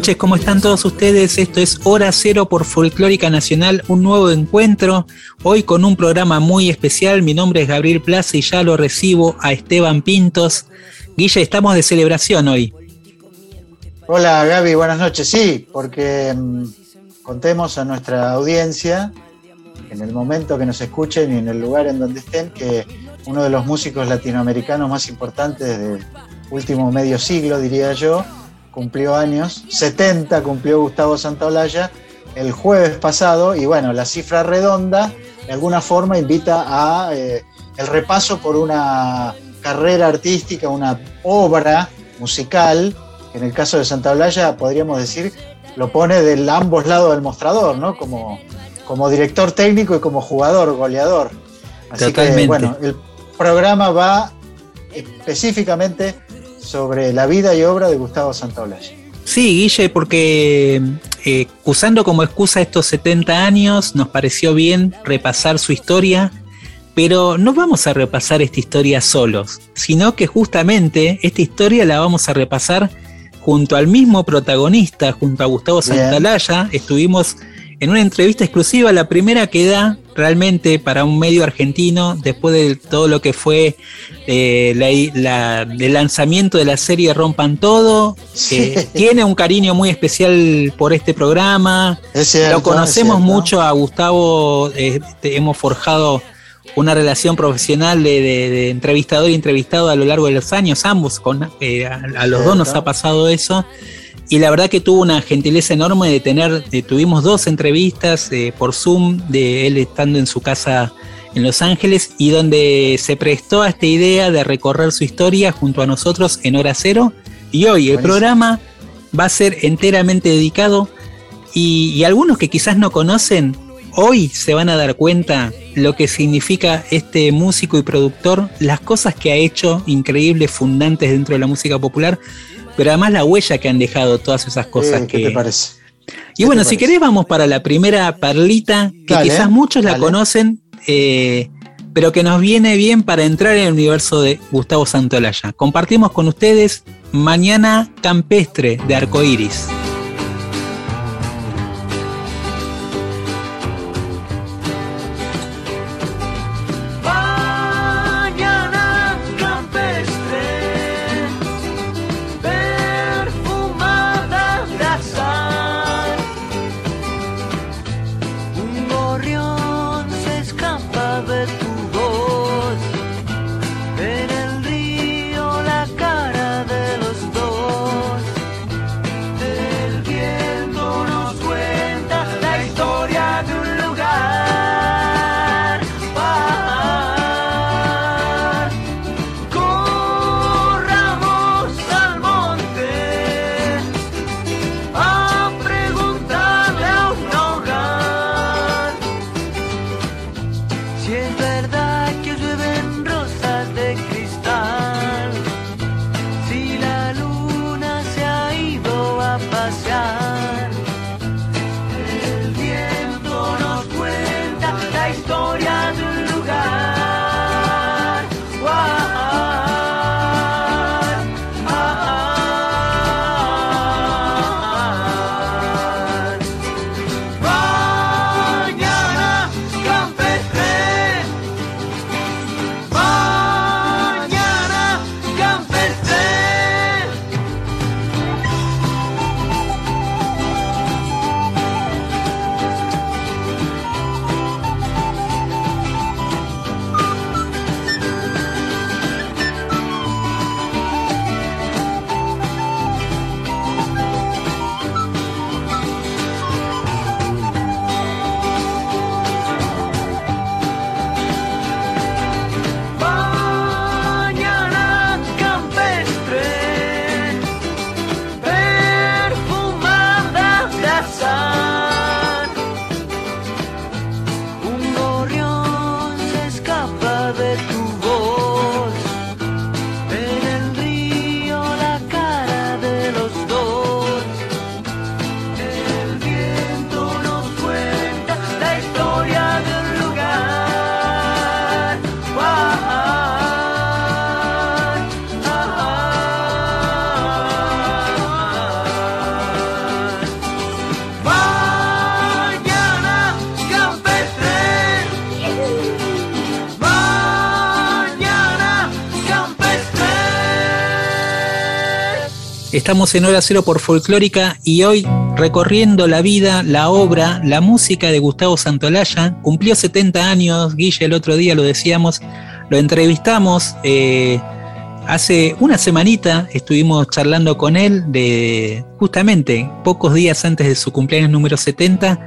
noches, ¿cómo están todos ustedes? Esto es Hora Cero por Folclórica Nacional, un nuevo encuentro. Hoy con un programa muy especial. Mi nombre es Gabriel Plaza y ya lo recibo a Esteban Pintos. Guille, estamos de celebración hoy. Hola Gaby, buenas noches. Sí, porque mm, contemos a nuestra audiencia, en el momento que nos escuchen y en el lugar en donde estén, que uno de los músicos latinoamericanos más importantes del último medio siglo, diría yo, cumplió años, 70 cumplió Gustavo Santaolalla el jueves pasado, y bueno, la cifra redonda de alguna forma invita a eh, el repaso por una carrera artística, una obra musical, que en el caso de Santa Blaya podríamos decir lo pone de ambos lados del mostrador, ¿no? Como, como director técnico y como jugador, goleador. Así Totalmente. que bueno, el programa va específicamente sobre la vida y obra de Gustavo Santaolalla. Sí, Guille, porque eh, usando como excusa estos 70 años, nos pareció bien repasar su historia, pero no vamos a repasar esta historia solos, sino que justamente esta historia la vamos a repasar junto al mismo protagonista, junto a Gustavo Bien. Santaolalla. Estuvimos en una entrevista exclusiva, la primera que da realmente para un medio argentino, después de todo lo que fue eh, la- la- el lanzamiento de la serie Rompan Todo, que Sí. tiene un cariño muy especial por este programa. Es cierto, Lo conocemos es mucho a Gustavo, eh, hemos forjado una relación profesional de, de- de entrevistador y entrevistado a lo largo de los años, ambos, con, eh, a, a los dos nos ha pasado eso. Y la verdad que tuvo una gentileza enorme de tener, eh, tuvimos dos entrevistas eh, por Zoom de él estando en su casa en Los Ángeles y donde se prestó a esta idea de recorrer su historia junto a nosotros en hora cero. Y hoy el programa va a ser enteramente dedicado y, y algunos que quizás no conocen, hoy se van a dar cuenta lo que significa este músico y productor, las cosas que ha hecho increíbles, fundantes dentro de la música popular, pero además la huella que han dejado todas esas cosas Eh, que... ¿Qué te parece? Y ¿Qué bueno, si parece? querés vamos para la primera perlita, que Dale, quizás muchos la dale. conocen, eh, pero que nos viene bien para entrar en el universo de Gustavo Santolaya. Compartimos con ustedes Mañana Campestre de Arcoiris. Estamos en Hora Cero por Folclórica y hoy recorriendo la vida, la obra, la música de Gustavo Santolaya. Cumplió 70 años, Guille, el otro día lo decíamos, lo entrevistamos. Eh, hace una semanita estuvimos charlando con él de justamente pocos días antes de su cumpleaños número 70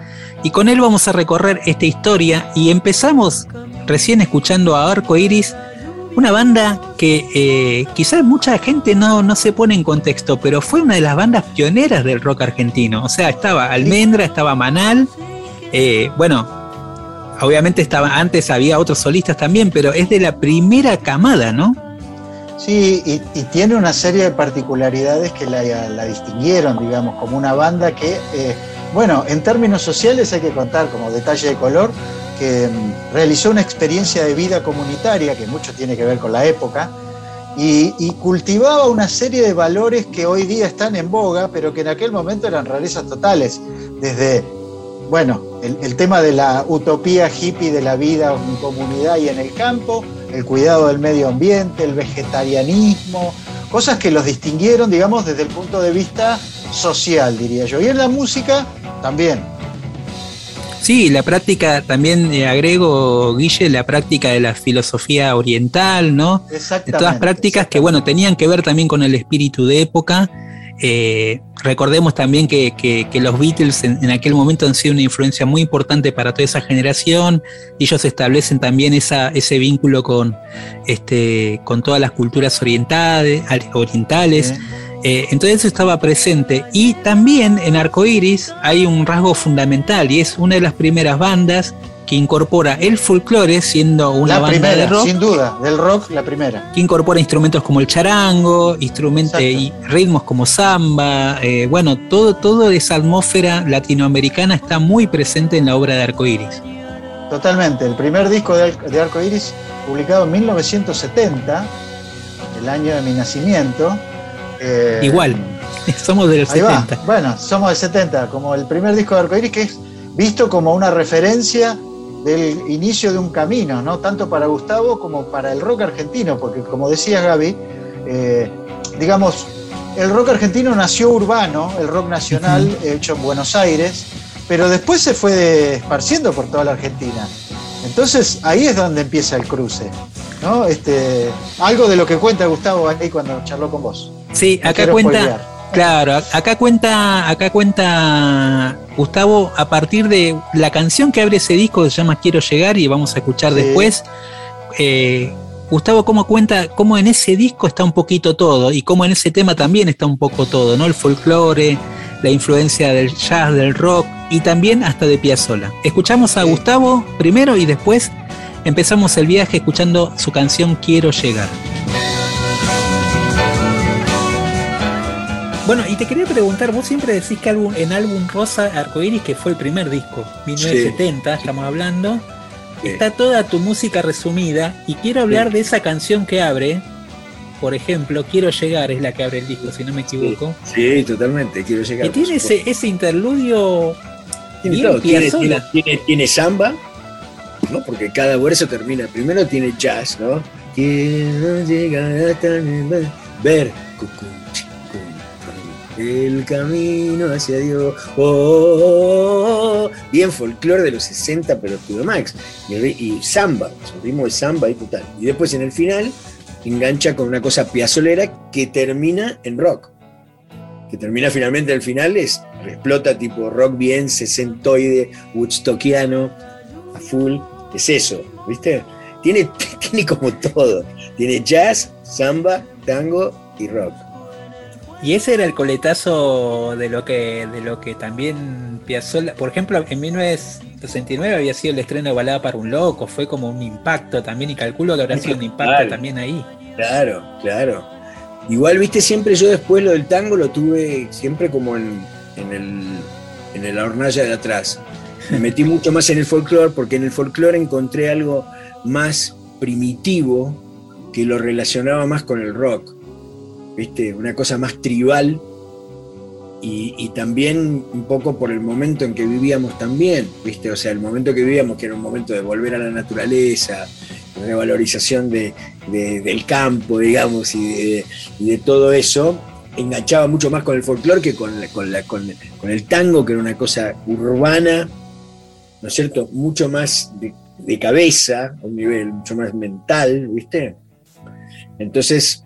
y con él vamos a recorrer esta historia y empezamos recién escuchando a Arco Iris una banda que eh, quizás mucha gente no, no se pone en contexto, pero fue una de las bandas pioneras del rock argentino. O sea, estaba Almendra, estaba Manal. Eh, bueno, obviamente estaba, antes había otros solistas también, pero es de la primera camada, ¿no? Sí, y, tiene una serie de particularidades que la, distinguieron, digamos, como una banda que, eh, bueno, en términos sociales hay que contar como detalle de color, que mm, realizó una experiencia de vida comunitaria, que mucho tiene que ver con la época, y, cultivaba una serie de valores que hoy día están en boga, pero que en aquel momento eran rarezas totales, desde, bueno, el, tema de la utopía hippie de la vida en comunidad y en el campo, el cuidado del medio ambiente, el vegetarianismo, cosas que los distinguieron, digamos, desde el punto de vista social, diría yo. Y en la música también, Sí, la práctica, también eh, agrego, Guille, la práctica de la filosofía oriental, ¿no? Exactamente. De todas prácticas que, bueno, tenían que ver también con el espíritu de época. Eh, recordemos también que, los Beatles en, aquel momento han sido una influencia muy importante para toda esa generación. Ellos establecen también esa, ese vínculo con, este, con todas las culturas orientales. orientales. Eh, entonces eso estaba presente. Y también en Arcoiris hay un rasgo fundamental y es una de las primeras bandas que incorpora el folclore siendo una banda de rock. Sin duda, del rock la primera. Que incorpora instrumentos como el charango, instrumentos y ritmos como samba. Eh, bueno, todo, toda esa atmósfera latinoamericana está muy presente en la obra de Arcoiris. Totalmente. El primer disco de, de Arcoiris, publicado en 1970, el año de mi nacimiento, eh, Igual, somos del 70. Bueno, somos del 70, como el primer disco de Arcoiris que es visto como una referencia del inicio de un camino, ¿no? Tanto para Gustavo como para el rock argentino, porque como decía Gaby, eh, digamos, el rock argentino nació urbano, el rock nacional hecho en Buenos Aires, pero después se fue esparciendo por toda la Argentina. Entonces ahí es donde empieza el cruce, ¿no? Este, algo de lo que cuenta Gustavo ahí cuando charló con vos. Sí, acá cuenta. Claro, acá cuenta, acá cuenta Gustavo a partir de la canción que abre ese disco que se llama Quiero llegar y vamos a escuchar después. Eh, Gustavo cómo cuenta cómo en ese disco está un poquito todo y cómo en ese tema también está un poco todo, ¿no? El folclore, la influencia del jazz, del rock y también hasta de Piazzolla. Escuchamos a Gustavo primero y después empezamos el viaje escuchando su canción Quiero llegar. Bueno, y te quería preguntar, vos siempre decís que en álbum Rosa Arcoiris, que fue el primer disco, 1970, estamos hablando, está toda tu música resumida y quiero hablar de esa canción que abre, por ejemplo, Quiero llegar es la que abre el disco, si no me equivoco. Sí, totalmente, quiero llegar. Y tiene ese, ese, interludio tiene, tiene, tiene, samba, ¿no? Porque cada verso termina, primero tiene jazz, ¿no? Quiero llegar hasta ver, cucú el camino hacia Dios. Oh, bien folclore de los 60, pero Arturo Max. Y, samba, su ritmo de samba y total. Y después en el final engancha con una cosa piazolera que termina en rock. Que termina finalmente al final, es explota tipo rock bien, sesentoide, woodstockiano, a full. Es eso, ¿viste? Tiene, tiene como todo. Tiene jazz, samba, tango y rock. Y ese era el coletazo de lo que, de lo que también Piazzolla, por ejemplo, en 1969 había sido el estreno de Balada para un Loco, fue como un impacto también, y calculo que habrá sido un impacto también ahí. Claro, claro. Igual, viste, siempre yo después lo del tango lo tuve siempre como en, en, el, en la hornalla de atrás. Me metí mucho más en el folclore porque en el folclore encontré algo más primitivo que lo relacionaba más con el rock ¿viste? Una cosa más tribal y, también un poco por el momento en que vivíamos también, ¿viste? O sea, el momento que vivíamos, que era un momento de volver a la naturaleza, revalorización de, del campo, digamos, y de, todo eso, enganchaba mucho más con el folclore que con, con, con- el tango, que era una cosa urbana, ¿no es cierto? Mucho más de cabeza, a un nivel mucho más mental, ¿viste? Entonces,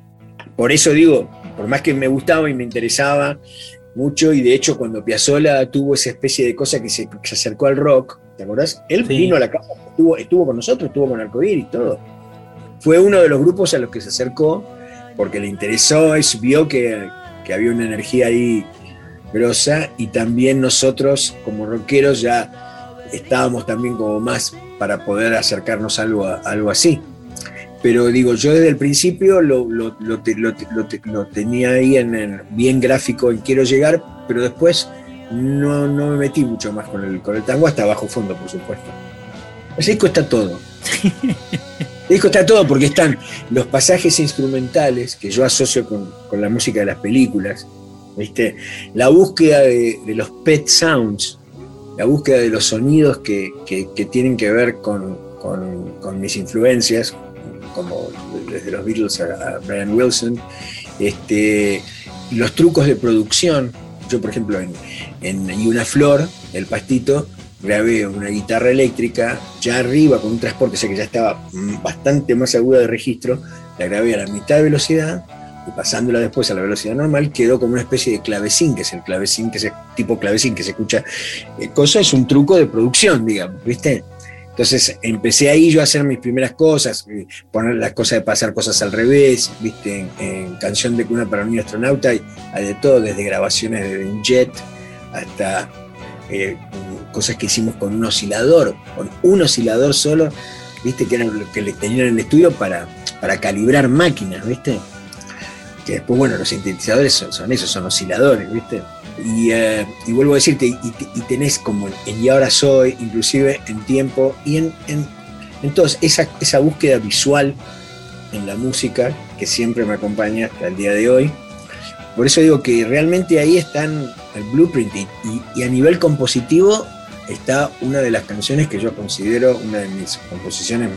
por eso digo, por más que me gustaba y me interesaba mucho, y de hecho cuando Piazzolla tuvo esa especie de cosa que se, que se acercó al rock, ¿te acordás? Él Sí. vino a la casa, estuvo, estuvo con nosotros, estuvo con Arcoíris y todo. Fue uno de los grupos a los que se acercó porque le interesó, es- vio que, que había una energía ahí grosa y también nosotros como rockeros ya estábamos también como más para poder acercarnos a algo, a algo así. Pero digo, yo desde el principio lo, lo- lo lo te- lo te- lo tenía ahí en el bien gráfico en Quiero Llegar, pero después no, no me metí mucho más con el, con el tango hasta bajo fondo, por supuesto. Ese disco está todo. El disco está todo porque están los pasajes instrumentales que yo asocio con, con la música de las películas, ¿viste? La búsqueda de, los pet sounds, la búsqueda de los sonidos que, que- que tienen que ver con- con mis influencias, como desde los Beatles a, Brian Wilson, este, los trucos de producción. Yo, por ejemplo, en, en Y una flor, el pastito, grabé una guitarra eléctrica ya arriba con un transporte, o sea que ya estaba mm, bastante más aguda de registro, la grabé a la mitad de velocidad y pasándola después a la velocidad normal quedó como una especie de clavecín, que es el clavecín, que es el tipo clavecín que se escucha. eh, cosa es un truco de producción, digamos, ¿viste? Entonces empecé ahí yo a hacer mis primeras cosas, eh, poner las cosas de pasar cosas al revés, viste, en, canción de cuna para un niño astronauta, hay, hay de todo, desde grabaciones de un jet hasta eh, cosas que hicimos con un oscilador, con un oscilador solo, viste, que era lo que le tenían en el estudio para, para calibrar máquinas, viste. Que después, bueno, los sintetizadores son esos, son osciladores, viste. Y, eh, y vuelvo a decirte, y, y tenés como en Y ahora soy, inclusive en tiempo, y en, en, en todos, esa, esa búsqueda visual en la música que siempre me acompaña hasta el día de hoy. Por eso digo que realmente ahí están el blueprint y- y a nivel compositivo está una de las canciones que yo considero una de mis composiciones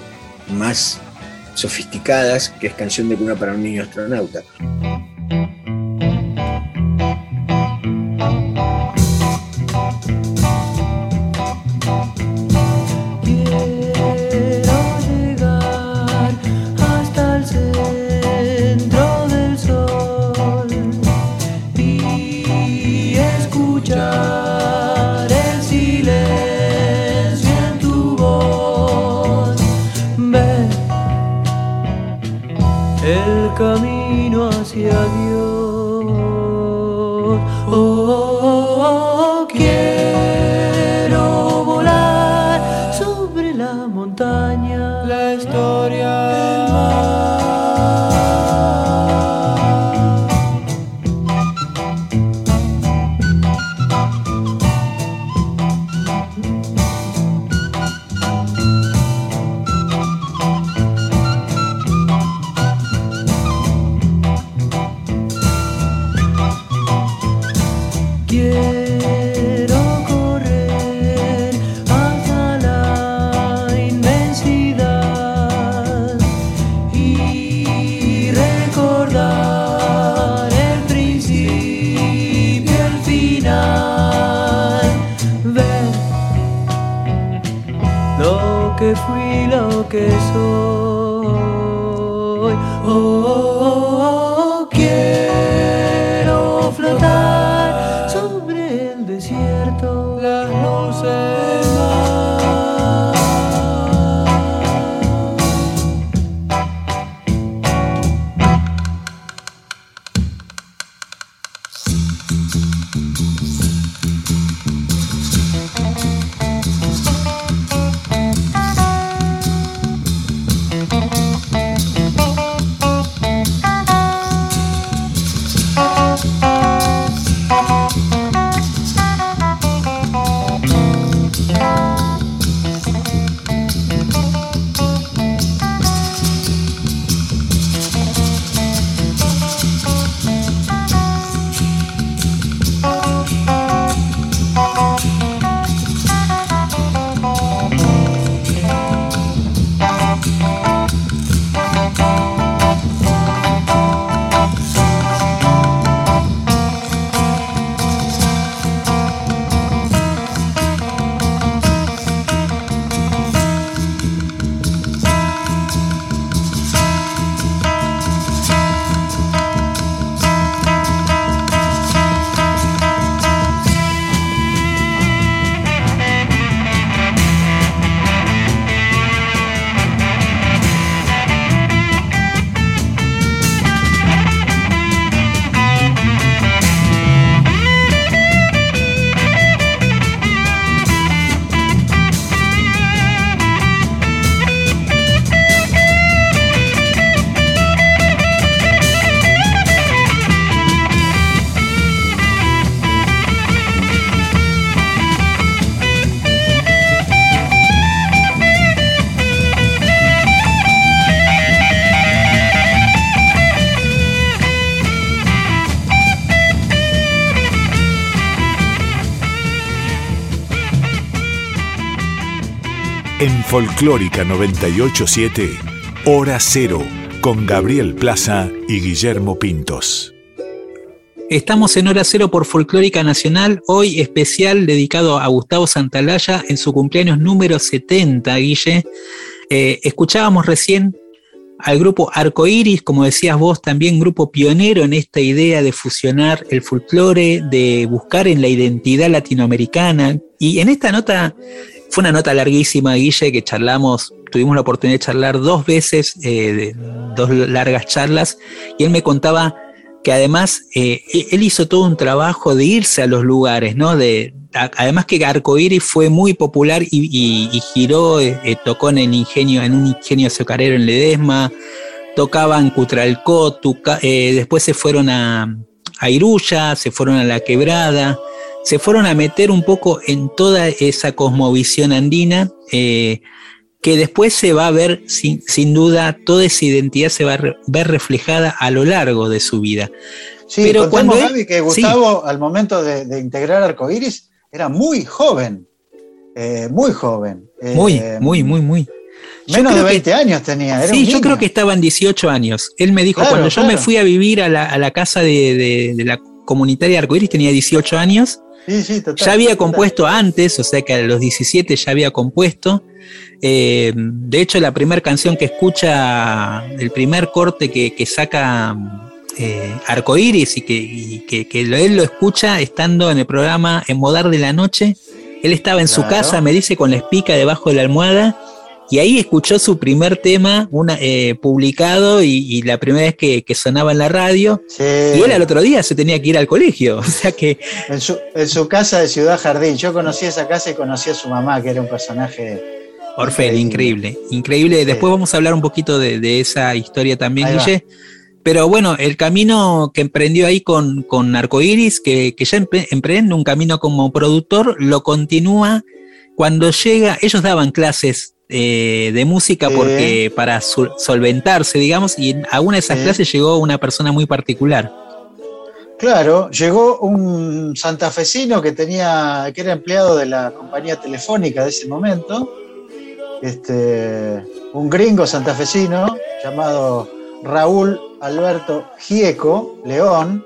más sofisticadas, que es Canción de cuna para un niño astronauta. Folclórica 987, Hora Cero, con Gabriel Plaza y Guillermo Pintos. Estamos en Hora Cero por Folclórica Nacional, hoy especial dedicado a Gustavo Santalaya en su cumpleaños número 70, Guille. Eh, escuchábamos recién al grupo Arcoiris, como decías vos, también grupo pionero en esta idea de fusionar el folclore, de buscar en la identidad latinoamericana. Y en esta nota fue una nota larguísima, Guille, que charlamos, tuvimos la oportunidad de charlar dos veces, eh, dos largas charlas, y él me contaba que además eh, e-, él hizo todo un trabajo de irse a los lugares, ¿no? De, además que Arcoíris fue muy popular y, giró, eh, tocó en el ingenio, en un ingenio azucarero en Ledesma, tocaba en Cutralcó, después se fueron a, a se fueron a La Quebrada, se fueron a meter un poco en toda esa cosmovisión andina, eh, que después se va a ver, sin, duda, toda esa identidad se va a ver reflejada a lo largo de su vida. Sí, pero cuando que Gustavo, al momento de, integrar Arcoiris, era muy joven, eh, muy joven. muy, eh, muy, muy, muy. Menos de 20 años tenía. sí, yo creo que estaba en 18 años. Él me dijo, cuando yo me fui a vivir a la, casa de, de, la comunitaria Arcoiris, tenía 18 años ya había compuesto antes, o sea que a los 17 ya había compuesto. Eh, de hecho, la primera canción que escucha, el primer corte que, saca eh, Arcoiris y, que, él lo escucha estando en el programa En Modar de la Noche. Él estaba en su casa, me dice, con la espica debajo de la almohada y ahí escuchó su primer tema una, eh, publicado y, la primera vez que, sonaba en la radio. Y él al otro día se tenía que ir al colegio. O sea que. En su, casa de Ciudad Jardín. Yo conocí esa casa y conocí a su mamá, que era un personaje. Orfel, increíble. Increíble. Después vamos a hablar un poquito de, esa historia también, Guille. Pero bueno, el camino que emprendió ahí con, con Arcoiris, que, que ya emprende un camino como productor, lo continúa cuando llega. Ellos daban clases eh, de música porque para solventarse, digamos, y a una de esas clases llegó una persona muy particular. Claro, llegó un santafesino que tenía, que era empleado de la compañía telefónica de ese momento, este, un gringo santafesino llamado Raúl Alberto Gieco León,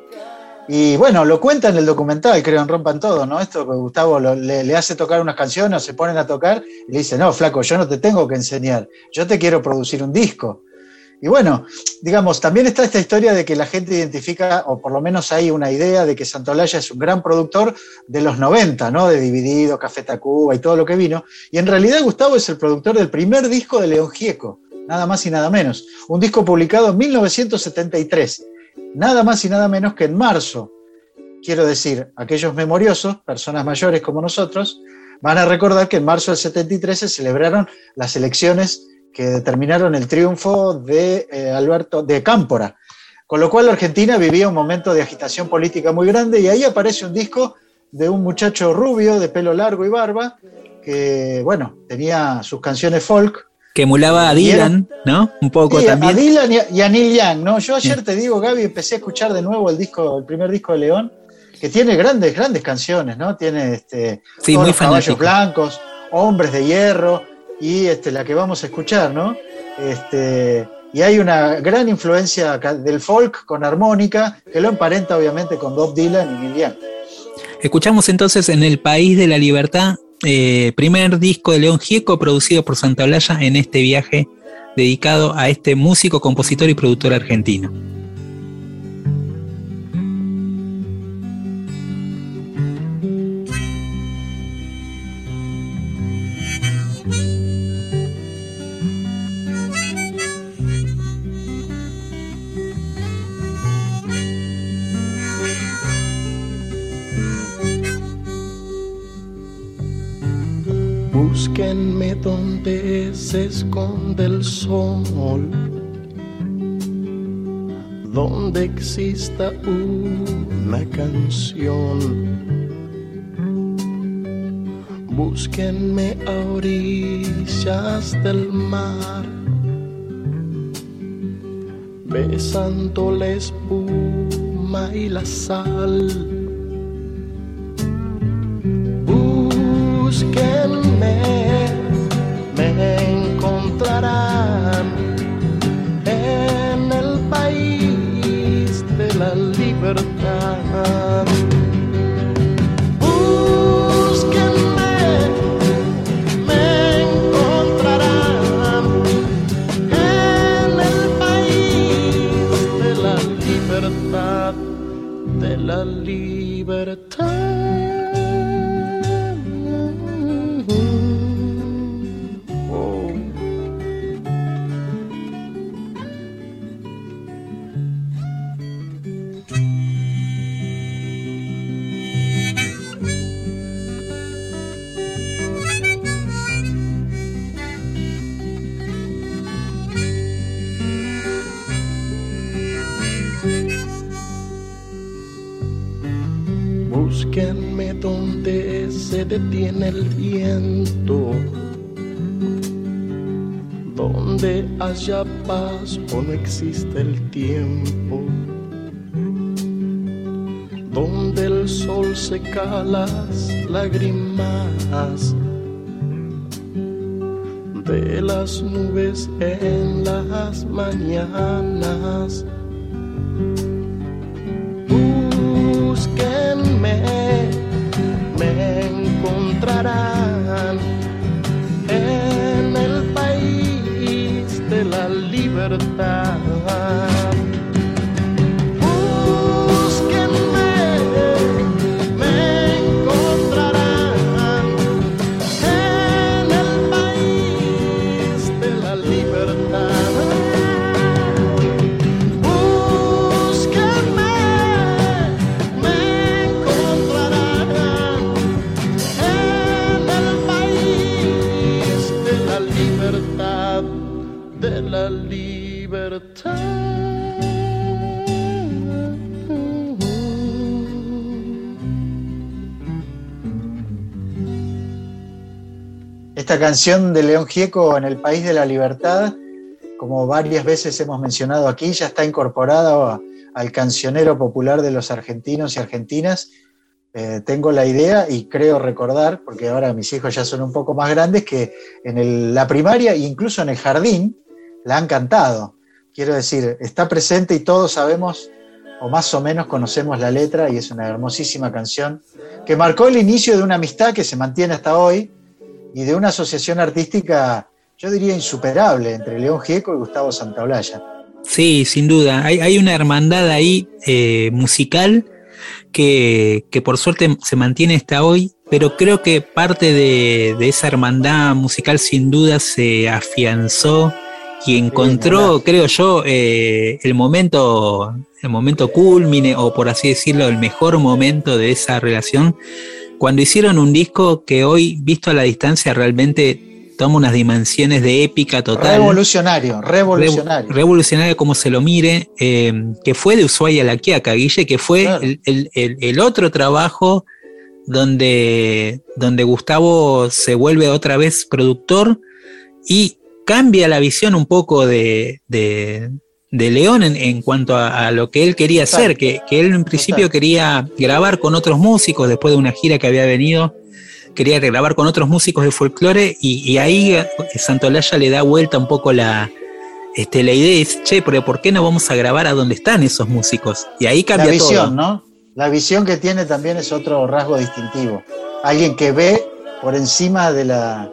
y bueno, lo cuenta en el documental, creo, en Rompan Todo, ¿no? Esto que Gustavo le, hace tocar unas canciones, se ponen a tocar y le dice, no, flaco, yo no te tengo que enseñar, yo te quiero producir un disco. Y bueno, digamos, también está esta historia de que la gente identifica, o por lo menos hay una idea de que Santolaya es un gran productor de los 90, ¿no? De Dividido, Café Tacuba y todo lo que vino. Y en realidad Gustavo es el productor del primer disco de León Gieco, nada más y nada menos. Un disco publicado en 1973 nada más y nada menos que en marzo. Quiero decir, aquellos memoriosos, personas mayores como nosotros, van a recordar que en marzo del 73 se celebraron las elecciones que determinaron el triunfo de eh, Alberto de Cámpora. Con lo cual Argentina vivía un momento de agitación política muy grande y ahí aparece un disco de un muchacho rubio, de pelo largo y barba, que, bueno, tenía sus canciones folk, que emulaba a Dylan, ¿no? Un poco también. A Dylan y a, Neil Young, ¿no? Yo ayer te digo, Gaby, empecé a escuchar de nuevo el disco, el primer disco de León, que tiene grandes, grandes canciones, ¿no? Tiene este sí, muy caballos blancos, hombres de hierro, y este, la que vamos a escuchar, ¿no? Este, y hay una gran influencia del folk con armónica, que lo emparenta obviamente con Bob Dylan y Neil Young. Escuchamos entonces en El País de la Libertad eh, primer disco de León Gieco producido por Santa Blaya en este viaje dedicado a este músico, compositor y productor argentino. Donde exista una canción. Búsquenme a orillas del mar, besando la espuma y la sal haya paz o no existe el tiempo, donde el sol seca las lágrimas de las nubes en las mañanas. Esta canción de León Gieco en el País de la Libertad, como varias veces hemos mencionado aquí, ya está incorporada al cancionero popular de los argentinos y argentinas. Eh, tengo la idea y creo recordar, porque ahora mis hijos ya son un poco más grandes, que en la primaria incluso en el jardín la han cantado. Quiero decir, está presente y todos sabemos o más o menos conocemos la letra y es una hermosísima canción que marcó el inicio de una amistad que se mantiene hasta hoy y de una asociación artística, yo diría insuperable, entre León Gieco y Gustavo Santaolalla. Sí, sin duda. Hay, una hermandad ahí eh, musical que, por suerte se mantiene hasta hoy, pero creo que parte de, esa hermandad musical sin duda se afianzó y encontró, creo yo, eh, el momento, el momento culmine, o por así decirlo, el mejor momento de esa relación cuando hicieron un disco que hoy, visto a la distancia, realmente toma unas dimensiones de épica total. Revolucionario, revolucionario. revolucionario como se lo mire, eh, que fue de Ushuaia a la Quiaca, Guille, que fue el, otro trabajo donde, donde Gustavo se vuelve otra vez productor y cambia la visión un poco de, de León en, cuanto a, lo que él quería hacer, que, él en principio quería grabar con otros músicos después de una gira que había venido, quería grabar con otros músicos de folclore y, ahí eh, Santolaya le da vuelta un poco la, este, la idea es, che, pero ¿por qué no vamos a grabar a donde están esos músicos? Y ahí cambia La visión, ¿no? La visión que tiene también es otro rasgo distintivo. Alguien que ve por encima de la,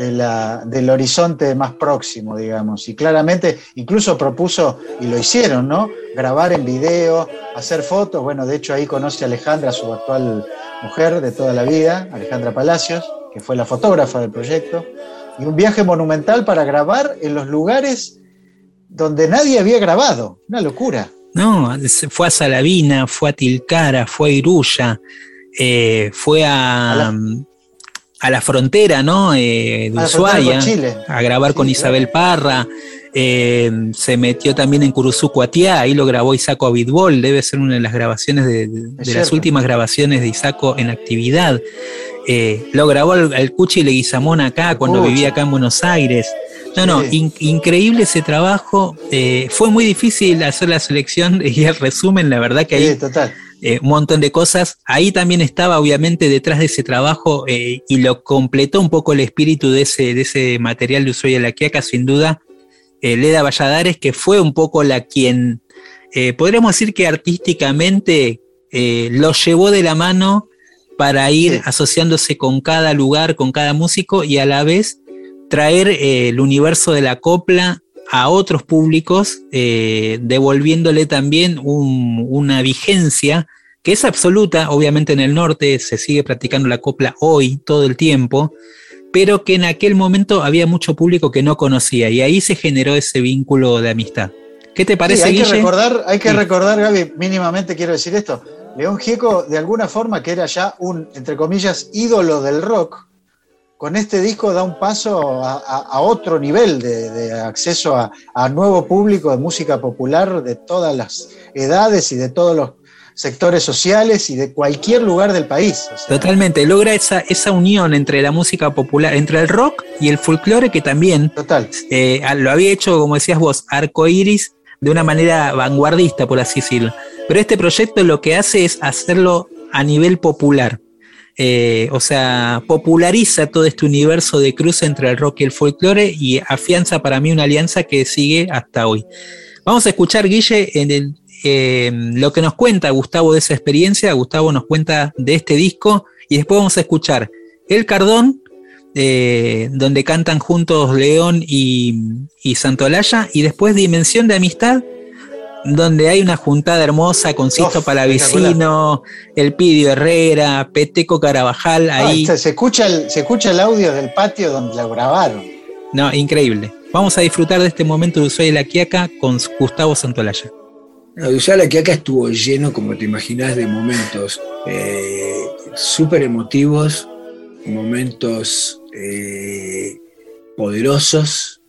del horizonte más próximo, digamos. Y claramente incluso propuso, y lo hicieron, ¿no? Grabar en video, hacer fotos. Bueno, de hecho ahí conoce a Alejandra, su actual mujer de toda la vida, Alejandra Palacios, que fue la fotógrafa del proyecto. Y un viaje monumental para grabar en los lugares donde nadie había grabado. Una locura. No, fue a Salavina, fue a Tilcara, fue a Iruya, eh, fue a, a la frontera, ¿no? Eh, de Ushuaia, a grabar con Isabel Parra. Eh, se metió también en Curuzucuatiá, ahí lo grabó Isaco Abitbol, debe ser una de las grabaciones de, las últimas grabaciones de Isaco en actividad. Eh, lo grabó el, Cuchi Leguizamón acá, cuando vivía acá en Buenos Aires. No, no, increíble ese trabajo. fue muy difícil hacer la selección y el resumen, la verdad que ahí total. Eh, un montón de cosas. Ahí también estaba, obviamente, detrás de ese trabajo eh, y lo completó un poco el espíritu de ese, de ese material de Ushuaia La Quiaca, sin duda, eh, Leda Valladares, que fue un poco la quien, podríamos decir que artísticamente lo llevó de la mano para ir asociándose con cada lugar, con cada músico y a la vez traer el universo de la copla a otros públicos, eh, devolviéndole también una vigencia que es absoluta, obviamente en el norte se sigue practicando la copla hoy, todo el tiempo, pero que en aquel momento había mucho público que no conocía y ahí se generó ese vínculo de amistad. ¿Qué te parece, hay Que recordar, hay que recordar, Gaby, mínimamente quiero decir esto. León Gieco, de alguna forma, que era ya un, entre comillas, ídolo del rock, con este disco da un paso a, otro nivel de, acceso a, nuevo público de música popular de todas las edades y de todos los sectores sociales y de cualquier lugar del país. Totalmente, logra esa, esa unión entre la música popular, entre el rock y el folclore que también Total. Eh, lo había hecho, como decías vos, arco iris de una manera vanguardista, por así decirlo. Pero este proyecto lo que hace es hacerlo a nivel popular. Eh, o sea, populariza todo este universo de cruce entre el rock y el folclore y afianza para mí una alianza que sigue hasta hoy. Vamos a escuchar, Guille, en lo que nos cuenta Gustavo de esa experiencia. Gustavo nos cuenta de este disco y después vamos a escuchar El Cardón, eh, donde cantan juntos León y, y Santolaya, y después Dimensión de Amistad, donde hay una juntada hermosa con Sisto Palavicino, El Pidio Herrera, Peteco Carabajal, ah, ahí. se, escucha el, se escucha el audio del patio donde la grabaron. No, increíble. Vamos a disfrutar de este momento de Ushuaia y La Quiaca con Gustavo Santolaya. No, Ushuaia La Quiaca estuvo lleno, como te imaginas, de momentos eh, súper emotivos, momentos eh, poderosos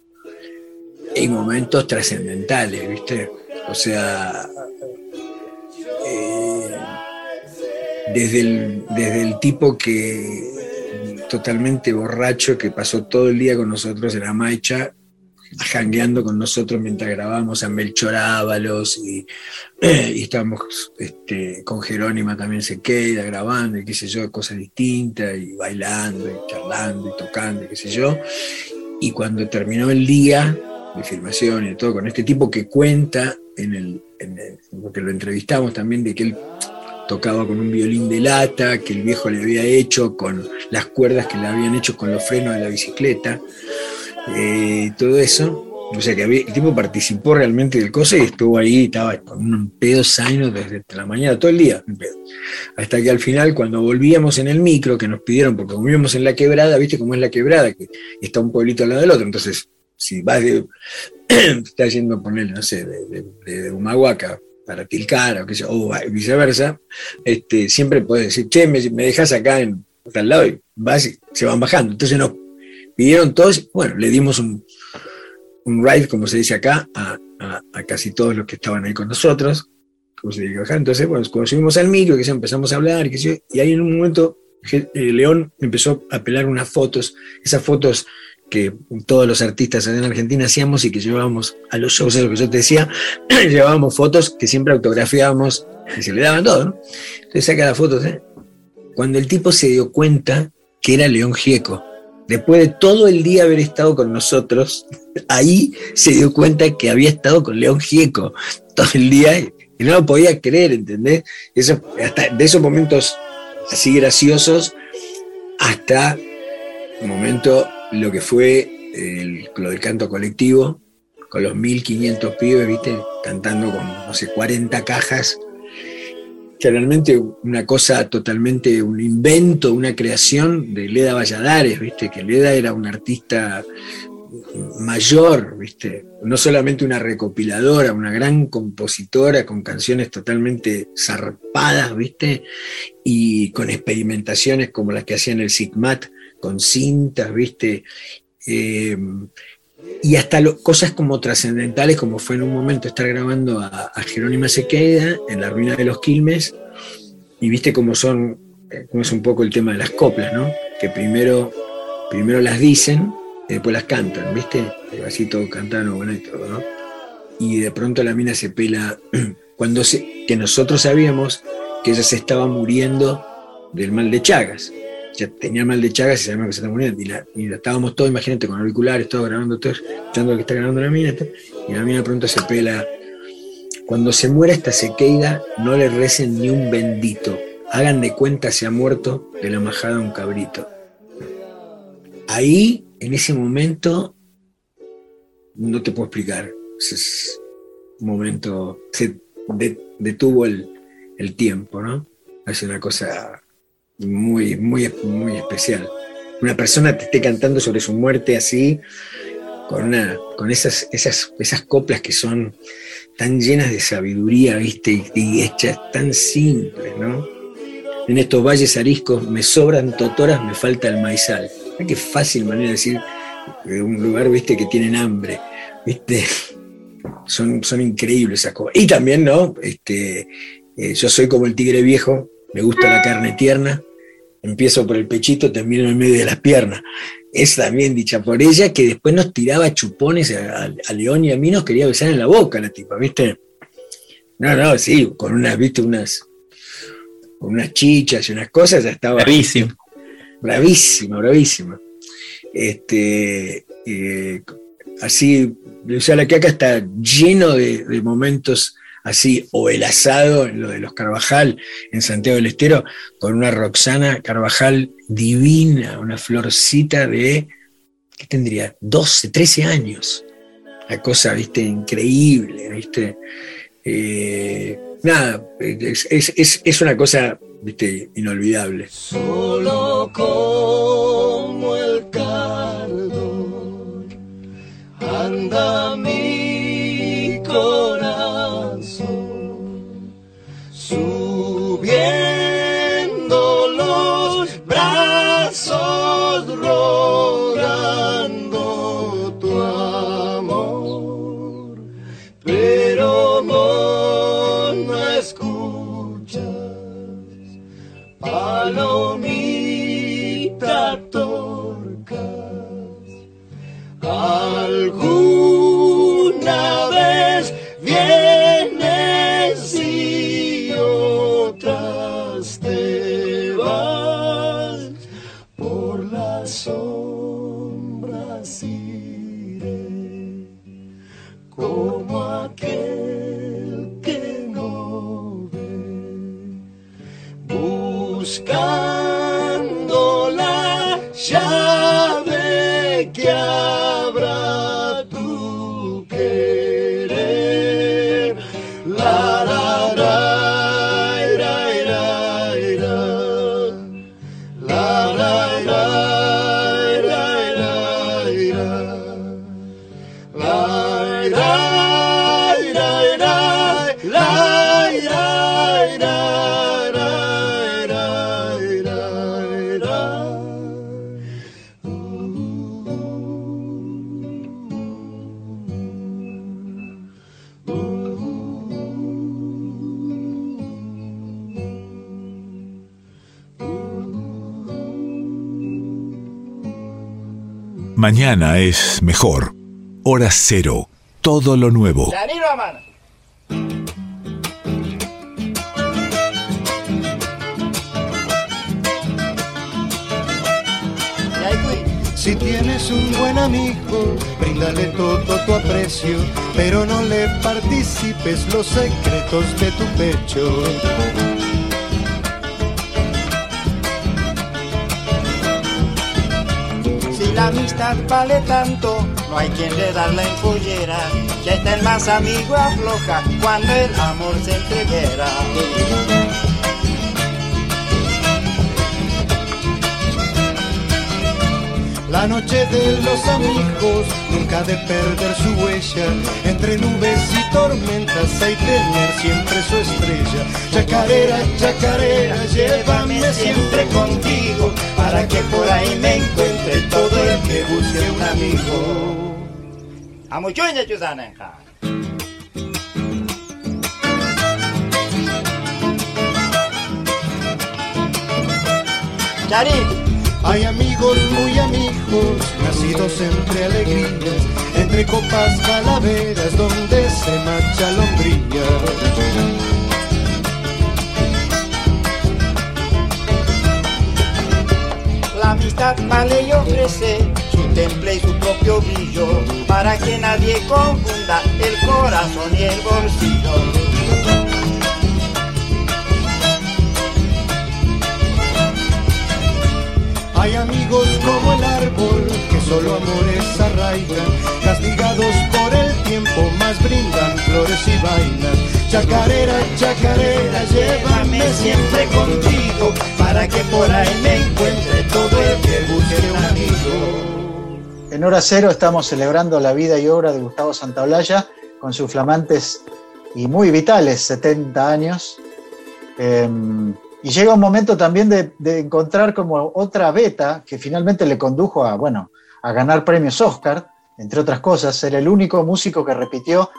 y momentos trascendentales, ¿viste? O sea, eh, desde, el, desde el tipo que totalmente borracho que pasó todo el día con nosotros en la Maicha, jangueando con nosotros mientras grabábamos a Melchor Ábalos y, y estábamos este, con Jerónima también se queda grabando y qué sé yo, cosas distintas y bailando y charlando y tocando y qué sé yo. Y cuando terminó el día de filmación y todo, con este tipo que cuenta en el, porque lo entrevistamos también, de que él tocaba con un violín de lata, que el viejo le había hecho con las cuerdas que le habían hecho con los frenos de la bicicleta, eh, todo eso. O sea que el tipo participó realmente del cosa y estuvo ahí, estaba con un pedo saino desde la mañana, todo el día, Hasta que al final, cuando volvíamos en el micro, que nos pidieron, porque volvíamos en la quebrada, viste cómo es la quebrada, que está un pueblito al lado del otro, entonces si vas de, estás yendo a poner, no sé, de, de, Humahuaca para Tilcara o, viceversa, este, siempre puedes decir, che, me, dejas acá en tal lado y vas y se van bajando. Entonces nos pidieron todos, bueno, le dimos un, un ride, como se dice acá, a, casi todos los que estaban ahí con nosotros. Como se dice Entonces, bueno, cuando subimos al micro, que empezamos a hablar, y, y ahí en un momento eh, León empezó a pelar unas fotos, esas fotos que todos los artistas en Argentina hacíamos y que llevábamos a los shows, es lo que yo te decía, llevábamos fotos que siempre autografiábamos y se le daban todo, ¿no? Entonces saca las fotos, ¿eh? Cuando el tipo se dio cuenta que era León Gieco, después de todo el día haber estado con nosotros, ahí se dio cuenta que había estado con León Gieco todo el día y no lo podía creer, ¿entendés? Eso, de esos momentos así graciosos hasta un momento lo que fue el, lo del canto colectivo, con los 1500 pibes, ¿viste? Cantando con, no sé, 40 cajas. Que realmente una cosa totalmente, un invento, una creación de Leda Valladares, ¿viste? Que Leda era un artista mayor, ¿viste? No solamente una recopiladora, una gran compositora con canciones totalmente zarpadas, ¿viste? Y con experimentaciones como las que hacían el Sigmat con cintas, ¿viste? Eh, y hasta cosas como trascendentales, como fue en un momento estar grabando a, Jerónima Sequeda en la ruina de los Quilmes, y viste cómo son, eh, cómo es un poco el tema de las coplas, ¿no? Que primero, primero las dicen y después las cantan, ¿viste? Así todo cantando, bueno y todo, ¿no? Y de pronto la mina se pela, cuando se, que nosotros sabíamos que ella se estaba muriendo del mal de Chagas ya tenía mal de Chagas y sabíamos que se estaba muriendo. Y la, estábamos todos, imagínate, con auriculares, todos grabando, todo, escuchando lo que está grabando la mina. Y la mina pronto se pela. Cuando se muera esta sequeida, no le recen ni un bendito. Hagan de cuenta se ha muerto de la majada un cabrito. Ahí, en ese momento, no te puedo explicar. es un momento, se detuvo el, el tiempo, ¿no? Es una cosa muy, muy, muy especial. Una persona te esté cantando sobre su muerte así, con, una, con esas, esas, esas coplas que son tan llenas de sabiduría, ¿viste? Y, hechas tan simples, ¿no? En estos valles ariscos me sobran totoras, me falta el maizal. Qué fácil manera de decir de un lugar, ¿viste? Que tienen hambre, ¿viste? Son, son increíbles esas cosas. Y también, ¿no? Este, Eh, yo soy como el tigre viejo, me gusta la carne tierna, empiezo por el pechito, termino en medio de las piernas. Es también dicha por ella, que después nos tiraba chupones a, León y a mí nos quería besar en la boca la tipa, ¿viste? No, no, sí, con unas, ¿viste? Unas, unas chichas y unas cosas, ya estaba. Bravísimo. Bravísima, bravísima. Este, eh, así, o sea, la que acá está lleno de, de momentos así, o el asado, lo de los Carvajal en Santiago del Estero, con una Roxana Carvajal divina, una florcita de, ¿qué tendría? 12, 13 años. Una cosa, viste, increíble, viste. Eh, nada, es, una cosa, viste, inolvidable. Solo como palomita torcas, alguna vez vienes te vas por las sombras iré como Mañana es mejor. Hora cero. Todo lo nuevo. Si tienes un buen amigo, bríndale todo tu aprecio, pero no le participes los secretos de tu pecho. La amistad vale tanto, no hay quien le da la empollera, que está el más amigo afloja cuando el amor se entreguera. La noche de los amigos, nunca de perder su huella. Entre nubes y tormentas hay tener siempre su estrella. Chacarera, chacarera, llévame siempre contigo, para que por ahí me encuentre todo el que busque un amigo. Amuchuña chusanenja. Charín. Hay amigos muy amigos, nacidos entre alegrías, entre copas calaveras donde se marcha lombría. Amistad vale y ofrece su temple y su propio brillo, para que nadie confunda el corazón y el bolsillo. Hay amigos como el árbol que solo amores arraigan, castigados por el tiempo, más brindan flores y vainas. Chacarera, chacarera, llévame siempre contigo, para que por ahí me encuentre todo En hora cero estamos celebrando la vida y obra de Gustavo Santaolalla con sus flamantes y muy vitales 70 años. Em, y llega un momento también de, encontrar como otra beta que finalmente le condujo a, bueno, a ganar premios Oscar, entre otras cosas, ser el único músico que repitió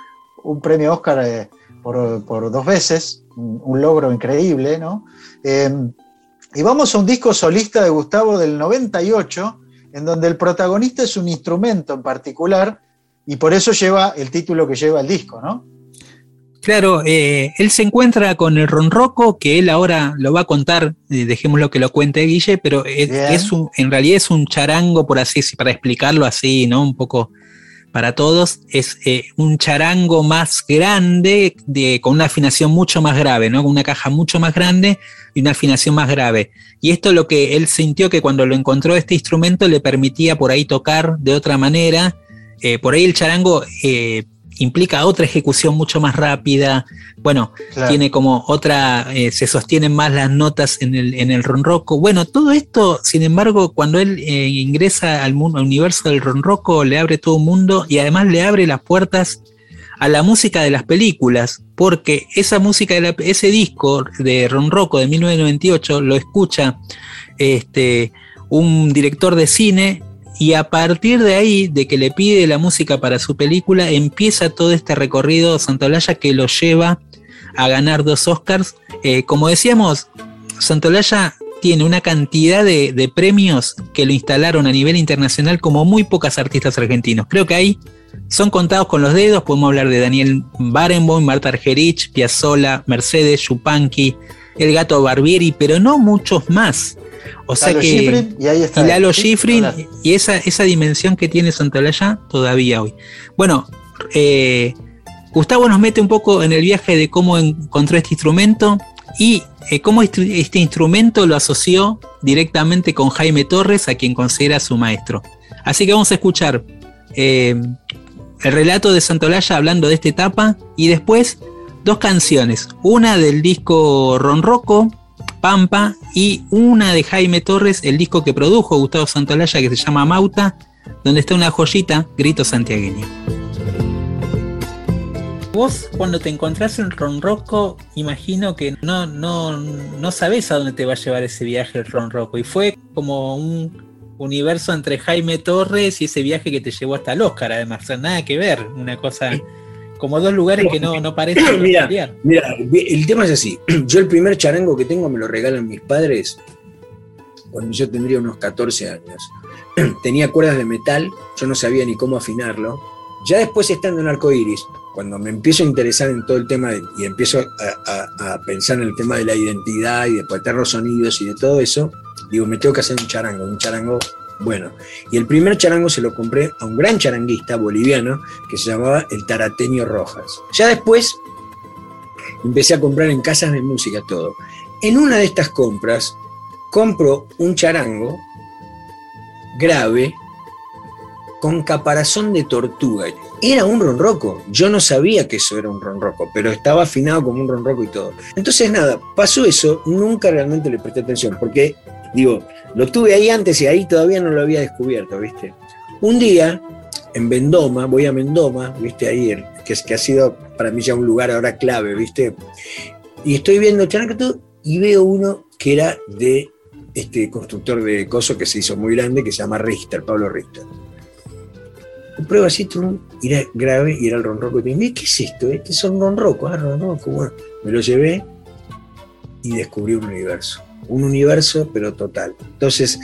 un premio Oscar eh, por, dos veces, un, logro increíble, ¿no? Em, y vamos a un disco solista de Gustavo del 98, en donde el protagonista es un instrumento en particular, y por eso lleva el título que lleva el disco, ¿no? Claro, eh, él se encuentra con el ronroco, que él ahora lo va a contar, eh, dejémoslo que lo cuente Guille, pero es, en realidad es un charango, por así para explicarlo así, ¿no? Un poco para todos, es eh, un charango más grande, de, con una afinación mucho más grave, ¿no? Con una caja mucho más grande y una afinación más grave. Y esto lo que él sintió que cuando lo encontró este instrumento le permitía por ahí tocar de otra manera. por ahí el charango implica otra ejecución mucho más rápida. Bueno, tiene como otra, eh, se sostienen más las notas en el, en el ronroco. Bueno, todo esto, sin embargo, cuando él eh, ingresa al, mundo, al universo del ronroco, le abre todo un mundo y además le abre las puertas a la música de las películas, porque esa música, de ese disco de ronroco de 1998 lo escucha este, un director de cine y a partir de ahí, de que le pide la música para su película, empieza todo este recorrido Santolaya que lo lleva a ganar dos Oscars. Eh, como decíamos, Santolaya tiene una cantidad de, premios que lo instalaron a nivel internacional como muy pocas artistas argentinos. Creo que ahí son contados con los dedos. Podemos hablar de Daniel Barenboim, Marta Argerich, Piazzolla, Mercedes, Chupanqui, El Gato Barbieri, pero no muchos más. O sea que. y ahí está. Lalo Schifrin y esa, esa dimensión que tiene Santolaya todavía hoy. Bueno, eh, Gustavo nos mete un poco en el viaje de cómo encontró este instrumento y eh, cómo este, este, instrumento lo asoció directamente con Jaime Torres, a quien considera su maestro. Así que vamos a escuchar eh, el relato de Santolaya hablando de esta etapa y después dos canciones. Una del disco Ronroco, Pampa y una de Jaime Torres, el disco que produjo Gustavo Santolaya que se llama Mauta, donde está una joyita, Grito Santiagueño. Vos cuando te encontrás en Ronroco, imagino que no, no, no sabés a dónde te va a llevar ese viaje el Ronroco. Y fue como un universo entre Jaime Torres y ese viaje que te llevó hasta el Oscar, además. nada que ver, una cosa como dos lugares que no, no parecen mira, Mira, el tema es así. Yo el primer charango que tengo me lo regalan mis padres cuando yo tendría unos 14 años. Tenía cuerdas de metal, yo no sabía ni cómo afinarlo. Ya después estando en Arcoiris, cuando me empiezo a interesar en todo el tema y empiezo a, pensar en el tema de la identidad y de los sonidos y de todo eso, digo, me tengo que hacer un charango, un charango bueno, y el primer charango se lo compré a un gran charanguista boliviano que se llamaba el Tarateño Rojas. Ya después empecé a comprar en casas de música todo. En una de estas compras compro un charango grave con caparazón de tortuga. Era un ronroco. Yo no sabía que eso era un ronroco, pero estaba afinado como un ronroco y todo. Entonces, nada, pasó eso, nunca realmente le presté atención, porque Digo, lo tuve ahí antes y ahí todavía no lo había descubierto, ¿viste? Un día, en Vendoma, voy a Vendoma, ¿viste? Ahí, que, que ha sido para mí ya un lugar ahora clave, ¿viste? Y estoy viendo Chanacato y veo uno que era de este constructor de coso que se hizo muy grande, que se llama Richter, Pablo Richter. Prueba así, y era grave y era el ronroco. Y dije, ¿qué es esto? Este es un ronroco, ah, ronroco. Bueno, me lo llevé y descubrí un universo un universo, pero total. Entonces,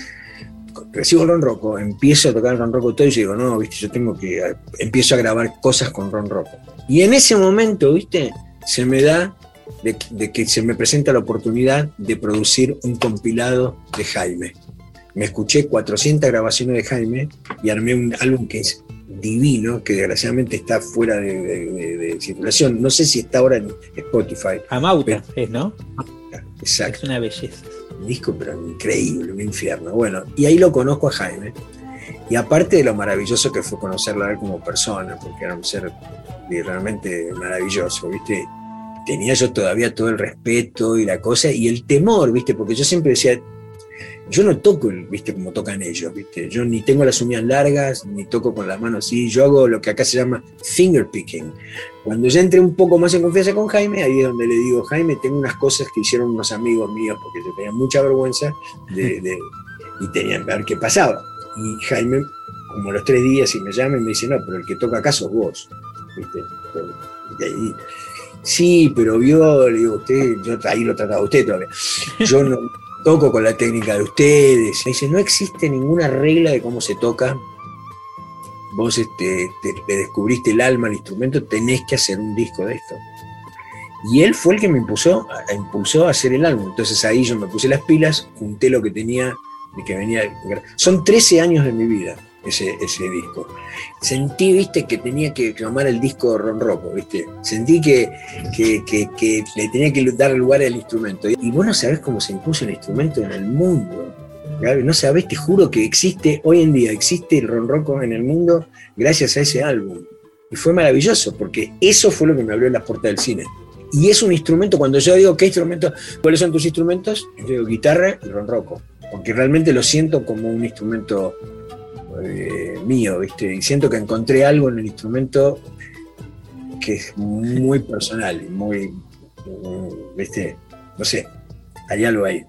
recibo Ron Rocco, empiezo a tocar Ron Rocco todo y yo digo, no, viste, yo tengo que, empiezo a grabar cosas con Ron Rocco. Y en ese momento, viste, se me da de, que se me presenta la oportunidad de producir un compilado de Jaime. Me escuché 400 grabaciones de Jaime y armé un álbum que es divino, que desgraciadamente está fuera de, circulación. No sé si está ahora en Spotify. Amauta es, ¿no? Exacto. Es una belleza. Un disco, pero increíble, un infierno. Bueno, y ahí lo conozco a Jaime. Y aparte de lo maravilloso que fue conocerlo a él como persona, porque era un ser realmente maravilloso, ¿viste? Tenía yo todavía todo el respeto y la cosa, y el temor, ¿viste? Porque yo siempre decía, yo no toco, viste, como tocan ellos, viste. Yo ni tengo las uñas largas, ni toco con las manos así. Yo hago lo que acá se llama finger picking. Cuando ya entré un poco más en confianza con Jaime, ahí es donde le digo, Jaime, tengo unas cosas que hicieron unos amigos míos, porque yo tenía mucha vergüenza de, y tenían que ver qué pasaba. Y Jaime, como los tres días, y me llama y me dice, no, pero el que toca acá sos vos. ¿viste? Y ahí, sí, pero vio, le digo, usted, yo ahí lo trataba usted todavía. Yo no toco con la técnica de ustedes. Me dice, no existe ninguna regla de cómo se toca. Vos este, te, descubriste el alma al instrumento, tenés que hacer un disco de esto. Y él fue el que me impulsó, a- impulsó a hacer el álbum. Entonces ahí yo me puse las pilas, junté lo que tenía, de que venía. Son 13 años de mi vida ese, ese disco. Sentí, viste, que tenía que llamar el disco Ron Rocco, viste. Sentí que, que, que- que le tenía que dar lugar al instrumento. Y vos no sabés cómo se impuso el instrumento en el mundo. Gaby, No sabés, te juro que existe, hoy en día existe el Ron Rocco en el mundo gracias a ese álbum. Y fue maravilloso, porque eso fue lo que me abrió las puertas del cine. Y es un instrumento, cuando yo digo, ¿qué instrumento? ¿Cuáles son tus instrumentos? Yo digo guitarra y ronroco, porque realmente lo siento como un instrumento eh, mío, ¿viste? Y siento que encontré algo en el instrumento que es muy personal, muy, ¿viste? No sé, hay algo ahí.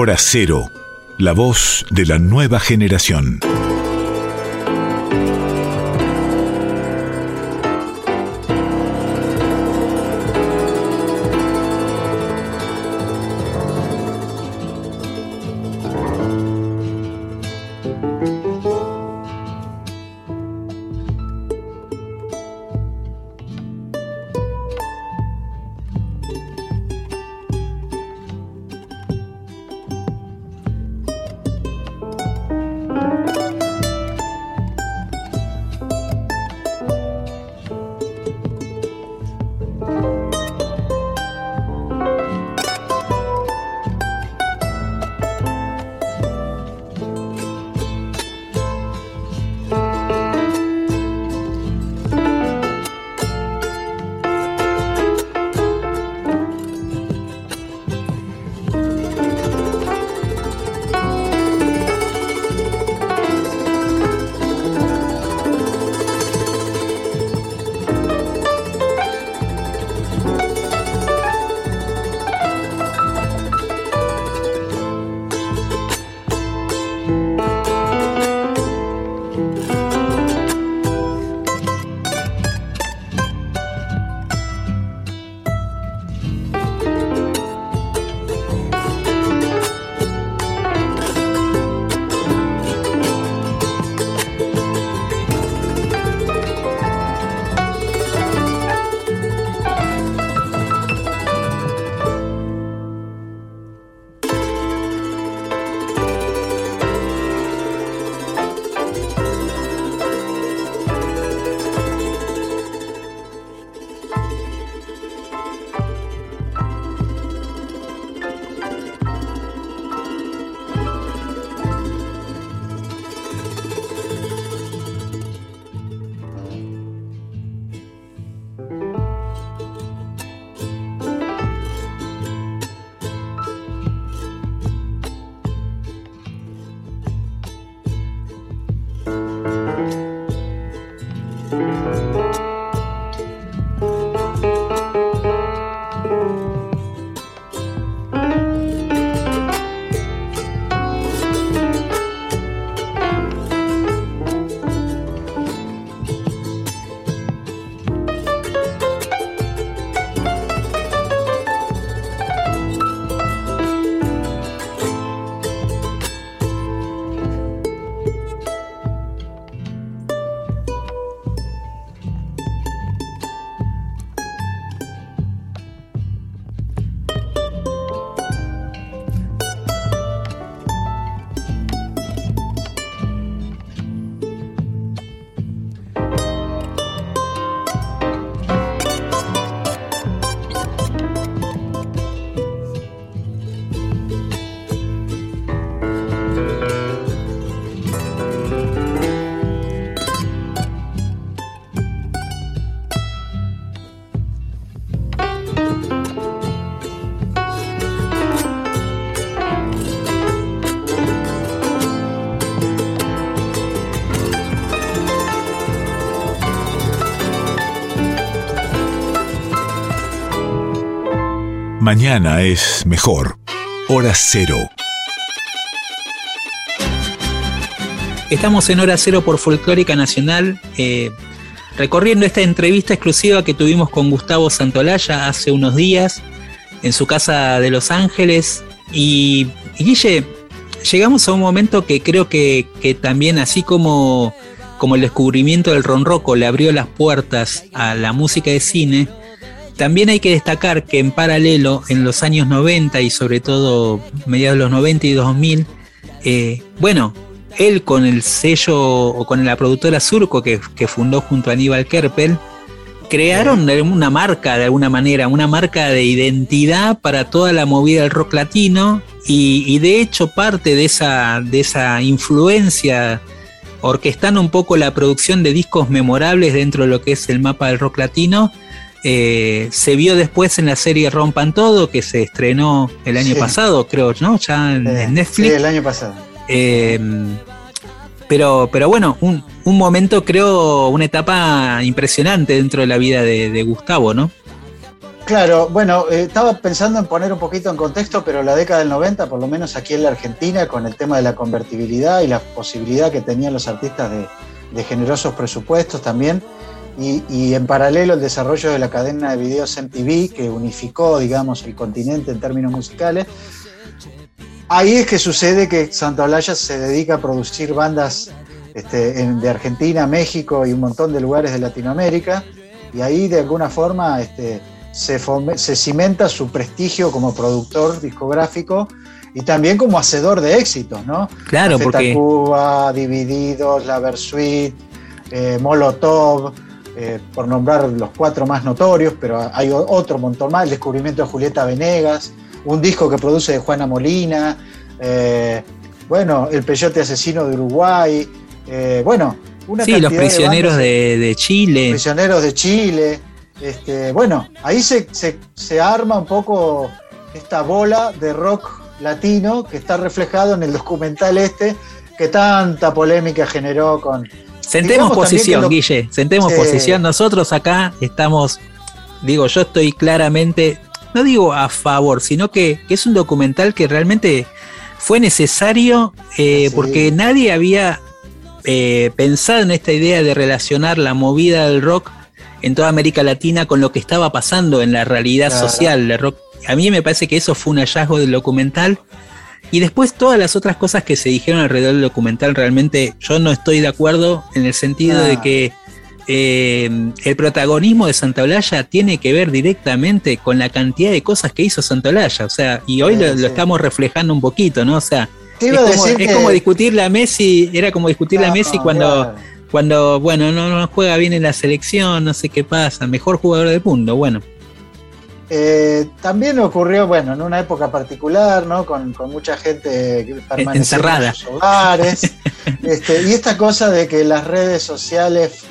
Hora Cero, la voz de la nueva generación. Mañana es mejor. Hora cero. Estamos en Hora Cero por Folclórica Nacional, eh, recorriendo esta entrevista exclusiva que tuvimos con Gustavo Santolaya hace unos días en su casa de Los Ángeles. Y, Guille, llegamos a un momento que creo que, también, así como, como el descubrimiento del ronroco le abrió las puertas a la música de cine, también hay que destacar que en paralelo, en los años 90 y sobre todo mediados de los 90 y 2000, eh, bueno, él con el sello o con la productora Surco que, fundó junto a Aníbal Kerpel, crearon una marca de alguna manera, una marca de identidad para toda la movida del rock latino y, de hecho parte de esa, de esa influencia orquestando un poco la producción de discos memorables dentro de lo que es el mapa del rock latino, eh, se vio después en la serie Rompan Todo, que se estrenó el año pasado, creo, ¿no? Ya en, Netflix. Sí, el año pasado. Eh, pero, pero bueno, un, momento, creo, una etapa impresionante dentro de la vida de, Gustavo, ¿no? Claro, bueno, eh, estaba pensando en poner un poquito en contexto, pero la década del 90, por lo menos aquí en la Argentina, con el tema de la convertibilidad y la posibilidad que tenían los artistas de, generosos presupuestos también, y, en paralelo el desarrollo de la cadena de videos MTV, que unificó, digamos, el continente en términos musicales, ahí es que sucede que Santa Olaya se dedica a producir bandas este, de Argentina, México y un montón de lugares de Latinoamérica, y ahí de alguna forma... Este, se, cimenta su prestigio como productor discográfico y también como hacedor de éxitos, ¿no? Claro, porque... Cuba, Divididos, La Versuit, eh, Molotov, eh, por nombrar los cuatro más notorios, pero hay otro montón más, el descubrimiento de Julieta Venegas, un disco que produce de Juana Molina, eh, bueno, El Peyote Asesino de Uruguay, bueno, una Sí, los prisioneros de, de, Chile. Prisioneros de Chile. Este, bueno, ahí se, arma un poco esta bola de rock latino que está reflejado en el documental este que tanta polémica generó con... Sentemos posición, Guille, sentemos posición. Nosotros acá estamos, digo, yo estoy claramente, no digo a favor, sino que, es un documental que realmente fue necesario eh, porque nadie había eh, pensado en esta idea de relacionar la movida del rock en toda América Latina con lo que estaba pasando en la realidad social rock. A mí me parece que eso fue un hallazgo del documental. Y después todas las otras cosas que se dijeron alrededor del documental, realmente yo no estoy de acuerdo en el sentido de ah. que eh, el protagonismo de Santa Olalla tiene que ver directamente con la cantidad de cosas que hizo Santa Olalla. O sea, y hoy lo, estamos reflejando un poquito, ¿no? O sea, es como, discutirle a Messi, era como discutirle a Messi cuando cuando, bueno, no, no juega bien en la selección, no sé qué pasa, mejor jugador del mundo, bueno. Eh, también ocurrió, bueno, en una época particular, ¿no? Con, mucha gente encerrada en sus hogares. Este, y esta cosa de que las redes sociales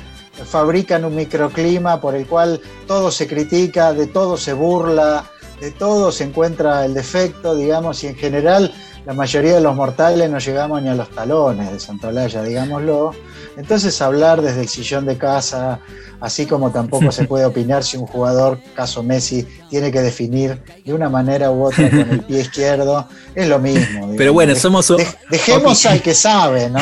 fabrican un microclima por el cual todo se critica, de todo se burla, de todo se encuentra el defecto, digamos, y en general la mayoría de los mortales no llegamos ni a los talones de Santolaya, digámoslo. Entonces hablar desde el sillón de casa, así como tampoco se puede opinar si un jugador, caso Messi, tiene que definir de una manera u otra con el pie izquierdo, es lo mismo. Pero bueno, somos... dejemos al que sabe, ¿no?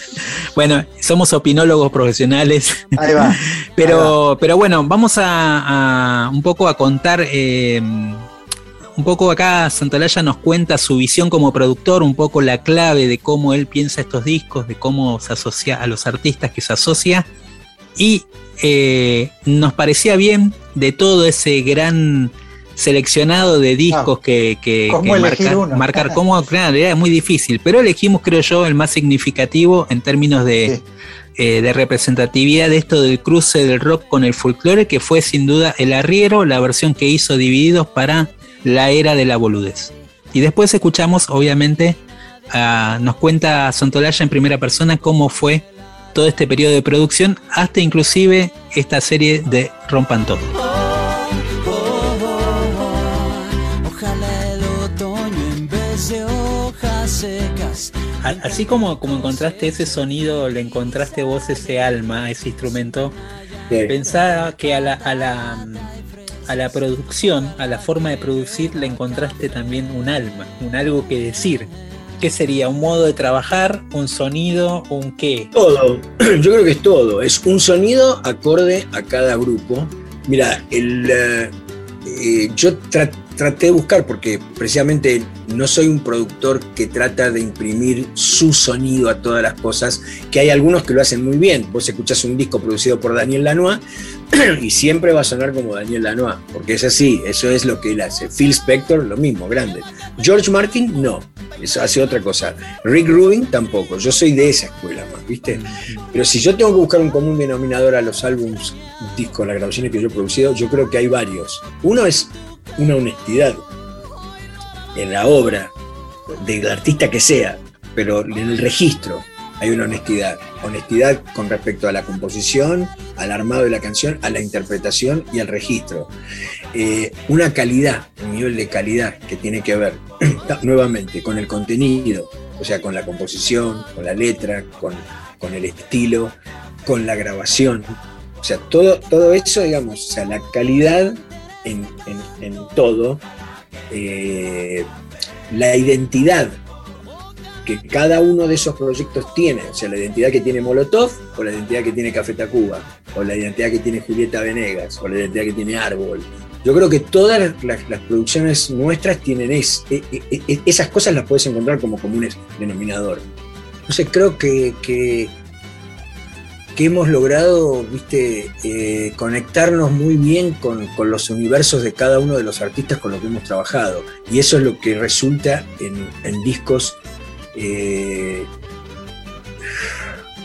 bueno, somos opinólogos profesionales. Ahí va. pero, pero bueno, vamos a, un poco a contar... Eh, un poco acá Santalaya nos cuenta su visión como productor, un poco la clave de cómo él piensa estos discos, de cómo se asocia a los artistas que se asocia. Y eh, nos parecía bien de todo ese gran seleccionado de discos que, que, marcar, cómo, claro, era muy difícil, pero elegimos, creo yo, el más significativo en términos de, eh, de representatividad de esto del cruce del rock con el folclore, que fue sin duda el arriero, la versión que hizo Divididos para la era de la boludez. Y después escuchamos, obviamente, nos cuenta Santolaya en primera persona cómo fue todo este periodo de producción, hasta inclusive esta serie de Rompan Todo. Así como, como encontraste ese sonido, le encontraste vos ese alma, ese instrumento, pensaba que a la, a la a la producción, a la forma de producir, le encontraste también un alma, un algo que decir. ¿Qué sería? ¿Un modo de trabajar? ¿Un sonido? ¿Un qué? Todo. Yo creo que es todo. Es un sonido acorde a cada grupo. Mira, el, eh, eh, yo traté de buscar, porque precisamente no soy un productor que trata de imprimir su sonido a todas las cosas, que hay algunos que lo hacen muy bien. Vos escuchás un disco producido por Daniel Lanois y siempre va a sonar como Daniel Lanois, porque es así, eso es lo que él hace. Phil Spector, lo mismo, grande. George Martin, no, eso hace otra cosa. Rick Rubin, tampoco, yo soy de esa escuela más, ¿viste? Pero si yo tengo que buscar un común denominador a los álbums, discos, las grabaciones que yo he producido, yo creo que hay varios. Uno es una honestidad en la obra, del artista que sea, pero en el registro hay una honestidad. Honestidad con respecto a la composición, al armado de la canción, a la interpretación y al registro. Eh, una calidad, un nivel de calidad que tiene que ver nuevamente con el contenido, o sea, con la composición, con la letra, con, con el estilo, con la grabación. O sea, todo, todo eso, digamos, o sea, la calidad en, todo eh, la identidad que cada uno de esos proyectos tiene, o sea, la identidad que tiene Molotov, o la identidad que tiene Café Tacuba, o la identidad que tiene Julieta Venegas, o la identidad que tiene Árbol. Yo creo que todas las, producciones nuestras tienen es, e, e, e, esas cosas las puedes encontrar como comunes denominador. Entonces creo que, que, hemos logrado, viste, eh, conectarnos muy bien con, los universos de cada uno de los artistas con los que hemos trabajado. Y eso es lo que resulta en, en discos eh,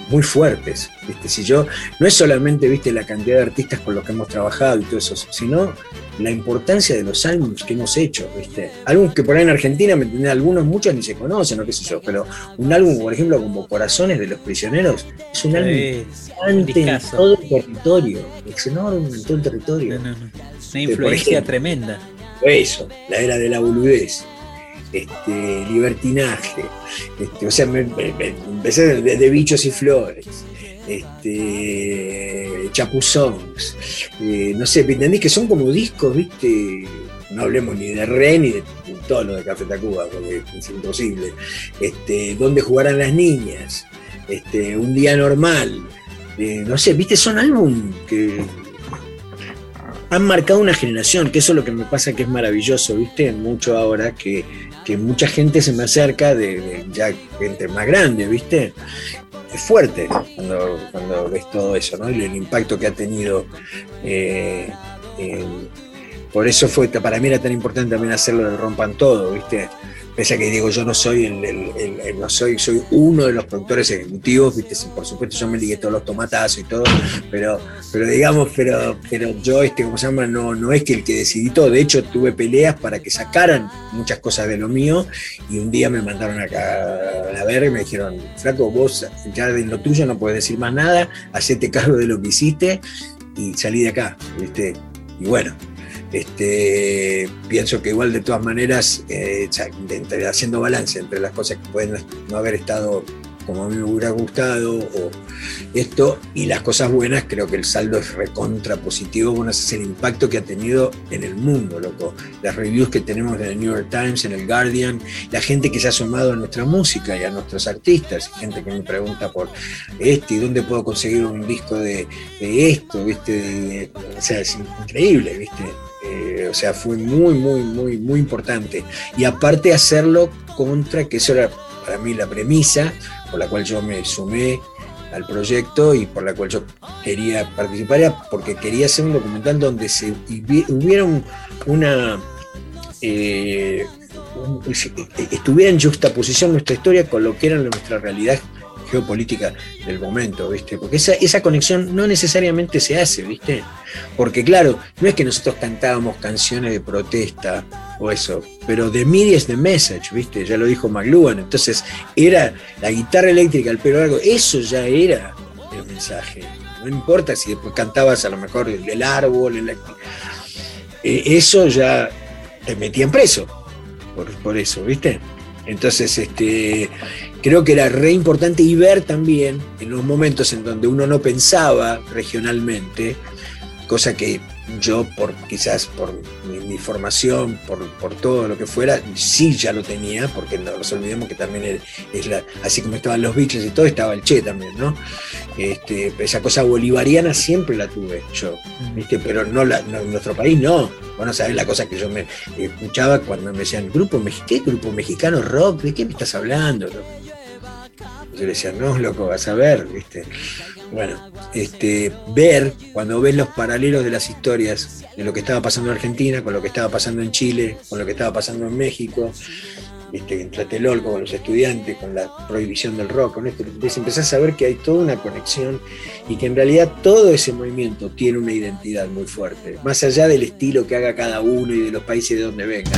muy fuertes. ¿viste? Si yo, no es solamente ¿viste? la cantidad de artistas con los que hemos trabajado y todo eso, sino la importancia de los álbumes que hemos hecho. ¿viste? Álbumes que por ahí en Argentina, ¿me algunos, muchos ni se conocen, o qué sé yo, pero un álbum, por ejemplo, como Corazones de los Prisioneros, es un álbum gigante en todo el territorio. Es enorme en todo el territorio. Una influencia tremenda. Eso, la era de la boludez este, libertinaje, este, o sea, me, empecé de, bichos y flores, este, chapuzongs, eh, no sé, ¿entendés? Que son como discos, ¿viste? No hablemos ni de Re ni de todo lo de Café Tacuba, porque es imposible. Este, ¿Dónde jugarán las niñas? Este, un día normal. Eh, no sé, ¿viste? Son álbum que han marcado una generación, que eso es lo que me pasa que es maravilloso, ¿viste? Mucho ahora que que mucha gente se me acerca de, ya gente más grande, ¿viste? Es fuerte cuando, ves todo eso, ¿no? Y el impacto que ha tenido. Eh, por eso fue, para mí era tan importante también hacerlo del rompan todo, ¿viste? Pese a que digo, yo no soy el, no soy, soy uno de los productores ejecutivos, ¿viste? por supuesto yo me ligué todos los tomatazos y todo, pero, pero digamos, pero, pero yo, este, ¿cómo se llama? No, no es que el que decidí todo, de hecho tuve peleas para que sacaran muchas cosas de lo mío y un día me mandaron acá a ver y me dijeron, flaco, vos ya de lo tuyo no puedes decir más nada, hacete cargo de lo que hiciste y salí de acá, ¿viste? Y bueno, este, pienso que igual de todas maneras, eh, haciendo balance entre las cosas que pueden no haber estado como a mí me hubiera gustado, o esto, y las cosas buenas, creo que el saldo es recontra positivo, bueno, ese es el impacto que ha tenido en el mundo, loco. Las reviews que tenemos en el New York Times, en el Guardian, la gente que se ha sumado a nuestra música y a nuestros artistas, gente que me pregunta por este y dónde puedo conseguir un disco de, esto, ¿viste? o sea, es increíble, ¿viste? Eh, o sea, fue muy, muy, muy, muy importante. Y aparte hacerlo contra, que eso era para mí la premisa por la cual yo me sumé al proyecto y por la cual yo quería participar, porque quería hacer un documental donde se hubiera una... Eh, estuviera en juxtaposición nuestra historia con lo que era nuestra realidad geopolítica del momento, ¿viste? Porque esa, esa conexión no necesariamente se hace, ¿viste? Porque claro, no es que nosotros cantábamos canciones de protesta o eso, pero the media is the message, ¿viste? Ya lo dijo McLuhan, entonces era la guitarra eléctrica, el pelo largo, eso ya era el mensaje. No importa si después cantabas a lo mejor el, árbol, el, eh, eso ya te metían preso por, por eso, ¿viste? Entonces, este, creo que era re importante y ver también en los momentos en donde uno no pensaba regionalmente, cosa que yo por quizás por mi, formación, por, todo lo que fuera, sí ya lo tenía, porque no nos olvidemos que también es, la, así como estaban los bichos y todo, estaba el Che también, ¿no? Este, esa cosa bolivariana siempre la tuve yo, ¿viste? pero no, la, en nuestro país no. Bueno, sabes la cosa que yo me escuchaba cuando me decían, grupo, ¿qué grupo mexicano rock? ¿De qué me estás hablando? Yo le decía, no, loco, vas a ver, ¿viste? Bueno, este, ver, cuando ves los paralelos de las historias de lo que estaba pasando en Argentina, con lo que estaba pasando en Chile, con lo que estaba pasando en México, ¿viste? en Tlatelolco, con los estudiantes, con la prohibición del rock, con esto, empezás a ver que hay toda una conexión y que en realidad todo ese movimiento tiene una identidad muy fuerte, más allá del estilo que haga cada uno y de los países de donde venga.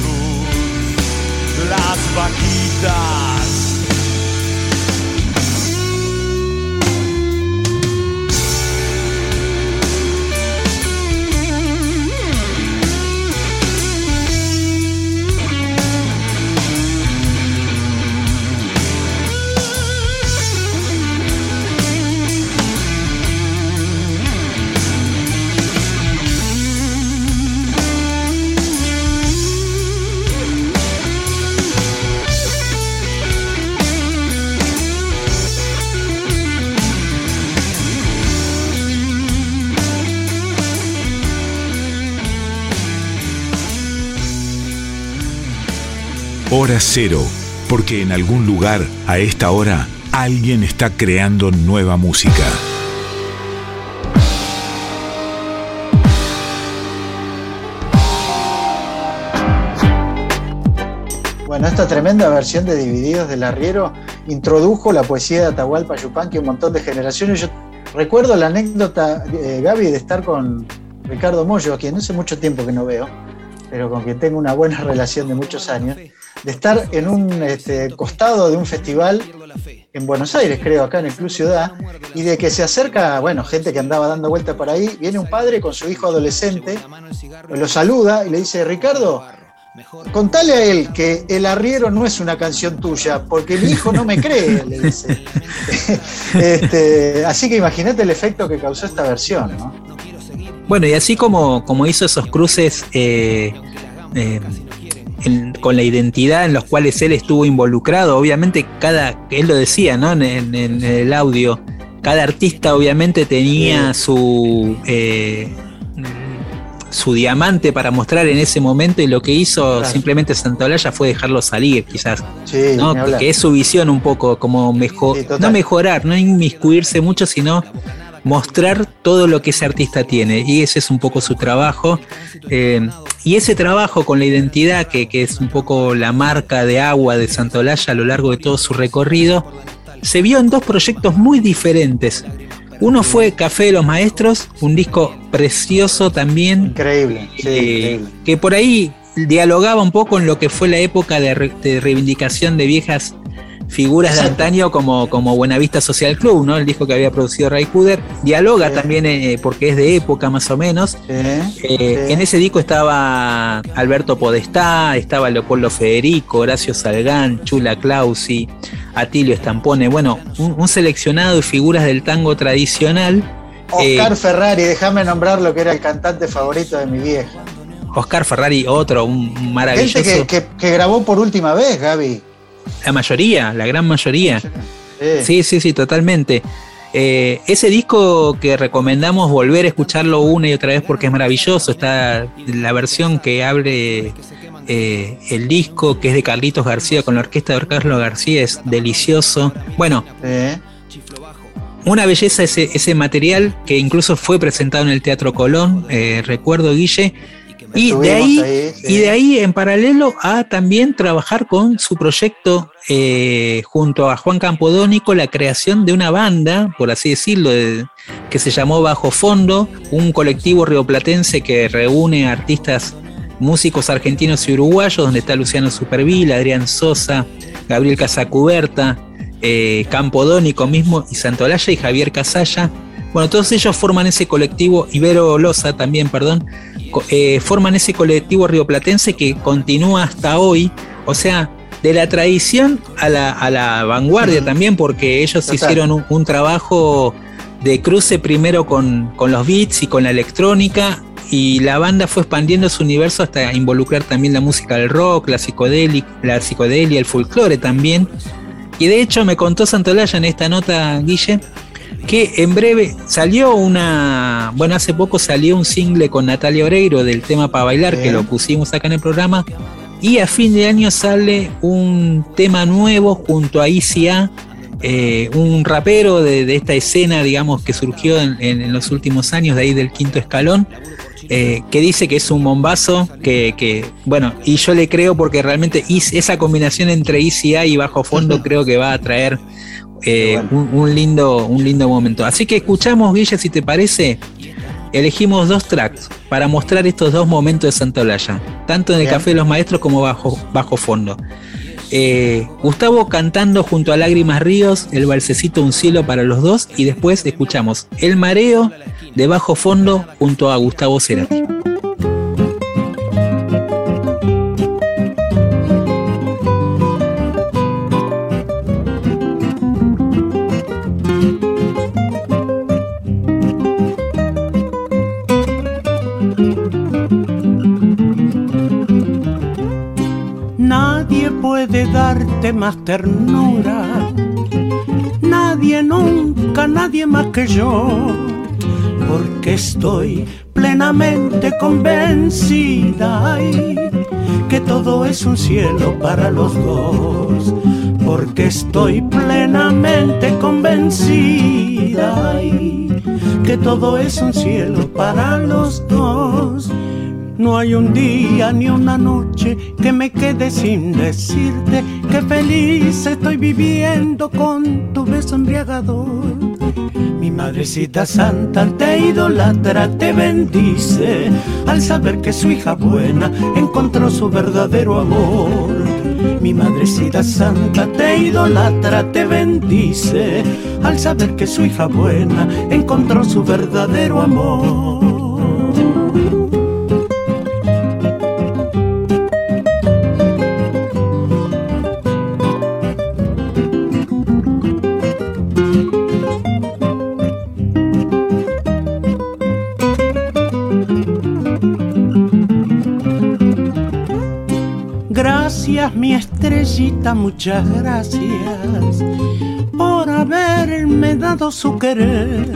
las vaquitas. Hora cero, porque en algún lugar, a esta hora, alguien está creando nueva música. Bueno, esta tremenda versión de Divididos del Arriero introdujo la poesía de Atahualpa Yupanqui un montón de generaciones. Yo recuerdo la anécdota, eh, Gaby, de estar con Ricardo Mollo, a quien no hace mucho tiempo que no veo, pero con quien tengo una buena relación de muchos años, de estar en un este, costado de un festival en Buenos Aires, creo, acá en el Club Ciudad, y de que se acerca, bueno, gente que andaba dando vuelta por ahí, viene un padre con su hijo adolescente, lo saluda y le dice, Ricardo, contale a él que El Arriero no es una canción tuya, porque mi hijo no me cree, le dice. Este, así que imagínate el efecto que causó esta versión, ¿no? Bueno, y así como, como hizo esos cruces eh, eh, en- con la identidad en los cuales él estuvo involucrado, obviamente cada, él lo decía, ¿no? En, en- en el audio, cada artista obviamente tenía su eh, su diamante para mostrar en ese momento y lo que hizo Claro. simplemente Santolaya fue dejarlo salir, quizás. Sí, ¿no? Que es su visión un poco como mejor, Sí, no mejorar, no inmiscuirse mucho, sino mostrar todo lo que ese artista tiene. Y ese es un poco su trabajo. Eh, y ese trabajo con la identidad, que, que es un poco la marca de agua de Santolaya a lo largo de todo su recorrido, se vio en dos proyectos muy diferentes. Uno fue Café de los Maestros, un disco precioso también, Increíble, sí, eh, increíble. que por ahí dialogaba un poco en lo que fue la época de, re- de reivindicación de viejas figuras de antaño como, como Buenavista Social Club, ¿no? El disco que había producido Ray Cooder. Dialoga Sí. también eh, porque es de época más o menos. Sí, Eh, sí. En ese disco estaba Alberto Podestá, estaba Leopoldo Federico, Horacio Salgán, Chula Clausi, Atilio Estampone, bueno, un, un seleccionado de figuras del tango tradicional. Oscar Eh, Ferrari, déjame nombrar lo que era el cantante favorito de mi vieja. Oscar Ferrari, otro, un un maravilloso. Gente que, que- que grabó por última vez, Gaby. La mayoría, la gran mayoría. Sí. Sí, sí, sí, totalmente. Eh, ese disco que recomendamos volver a escucharlo una y otra vez porque es maravilloso. Está la versión que abre eh, el disco, que es de Carlitos García con la orquesta de Carlos García, es delicioso. Bueno, una belleza ese, ese material que incluso fue presentado en el Teatro Colón, eh, recuerdo Guille. Y de, ahí, y de ahí, en paralelo, a también trabajar con su proyecto eh, junto a Juan Campodónico, la creación de una banda, por así decirlo, que se llamó Bajo Fondo, un colectivo rioplatense que reúne artistas, músicos argentinos y uruguayos, donde está Luciano Superville, Adrián Sosa, Gabriel Casacuberta, eh, Campodónico mismo y Santolaya y Javier Casalla. Bueno, todos ellos forman ese colectivo, Ibero Loza también, perdón, eh, forman ese colectivo rioplatense que continúa hasta hoy, o sea, de la tradición a la, vanguardia también, porque ellos hicieron un, trabajo de cruce primero con, con, los beats y con la electrónica, y la banda fue expandiendo su universo hasta involucrar también la música del rock, la psicodelia, la psicodelia, el folclore también. Y de hecho me contó Santolaya en esta nota, Guille, que en breve salió una, bueno, hace poco salió un single con Natalia Oreiro del tema para bailar, que lo pusimos acá en el programa, y a fin de año sale un tema nuevo junto a ICA, eh, un rapero de, esta escena, digamos, que surgió en, los últimos años, de ahí del quinto escalón, eh, que dice que es un bombazo, que, bueno, y yo le creo porque realmente esa combinación entre ICA y bajo fondo creo que va a traer eh, un, lindo, un lindo momento. Así que escuchamos, Guille, si te parece, elegimos dos tracks para mostrar estos dos momentos de Santa Olaya, tanto en el Café de los Maestros como bajo, bajo fondo. Eh, Gustavo cantando junto a Lágrimas Ríos, el balsecito Un cielo para los dos, y después escuchamos El mareo de bajo fondo junto a Gustavo Cerati. Darte más ternura. Nadie nunca, nadie más que yo, porque estoy plenamente convencida que todo es un cielo para los dos, porque estoy plenamente convencida que todo es un cielo para los dos no hay un día ni una noche que me quede sin decirte que feliz estoy viviendo con tu beso embriagador. Mi madrecita santa te idolatra, te bendice al saber que su hija buena encontró su verdadero amor. Mi madrecita santa te idolatra, te bendice al saber que su hija buena encontró su verdadero amor. Mi estrellita, muchas gracias por haberme dado su querer.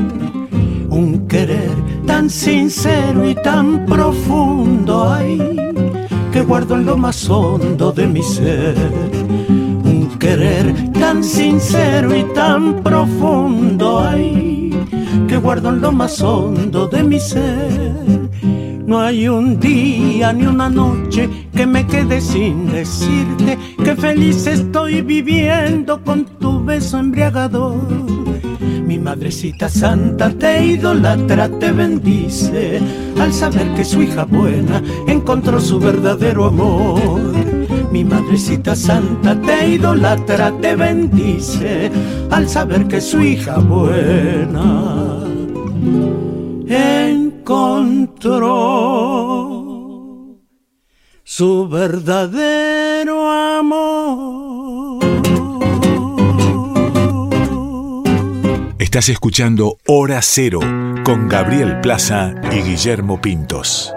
Un querer tan sincero y tan profundo, ay, que guardo en lo más hondo de mi ser. Un querer tan sincero y tan profundo, ay, que guardo en lo más hondo de mi ser no hay un día ni una noche que me quede sin decirte que feliz estoy viviendo con tu beso embriagador. Mi madrecita santa te idolatra, te bendice al saber que su hija buena encontró su verdadero amor. Mi madrecita santa te idolatra, te bendice al saber que su hija buena encontró su verdadero amor. Estás escuchando Hora Cero con Gabriel Plaza y Guillermo Pintos.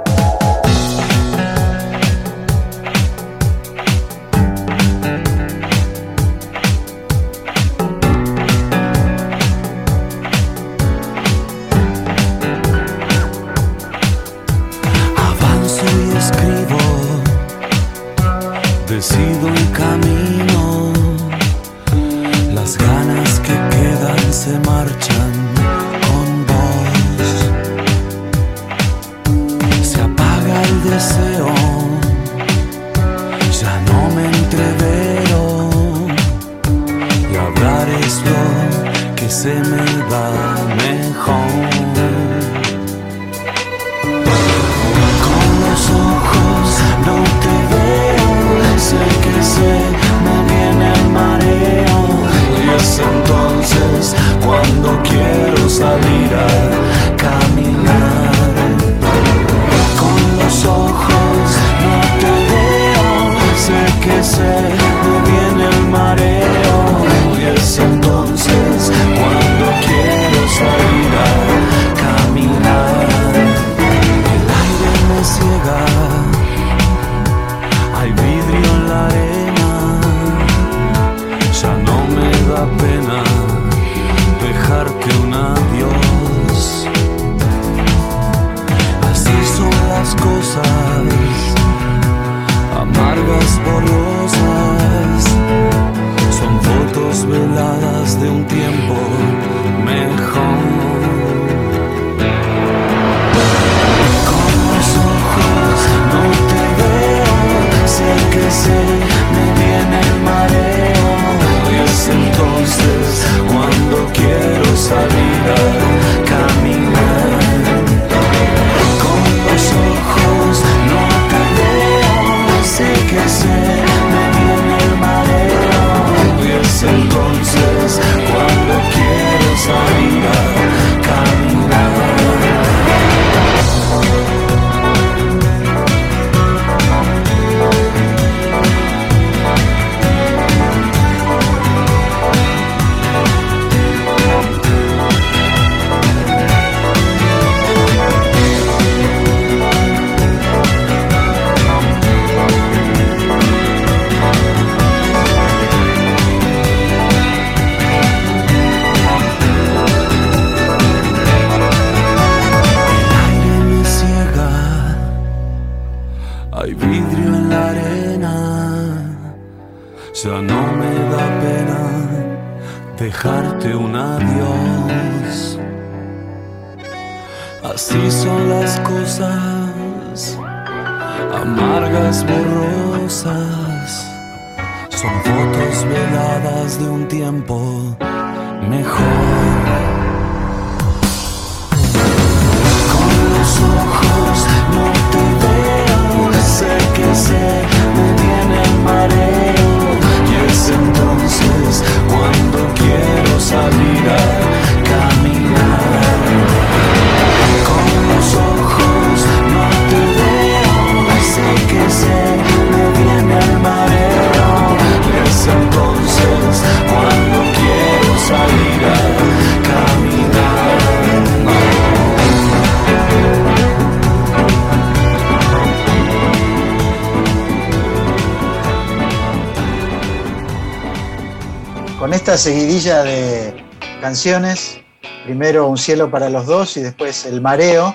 Seguidilla de canciones, primero Un cielo para los dos y después El mareo,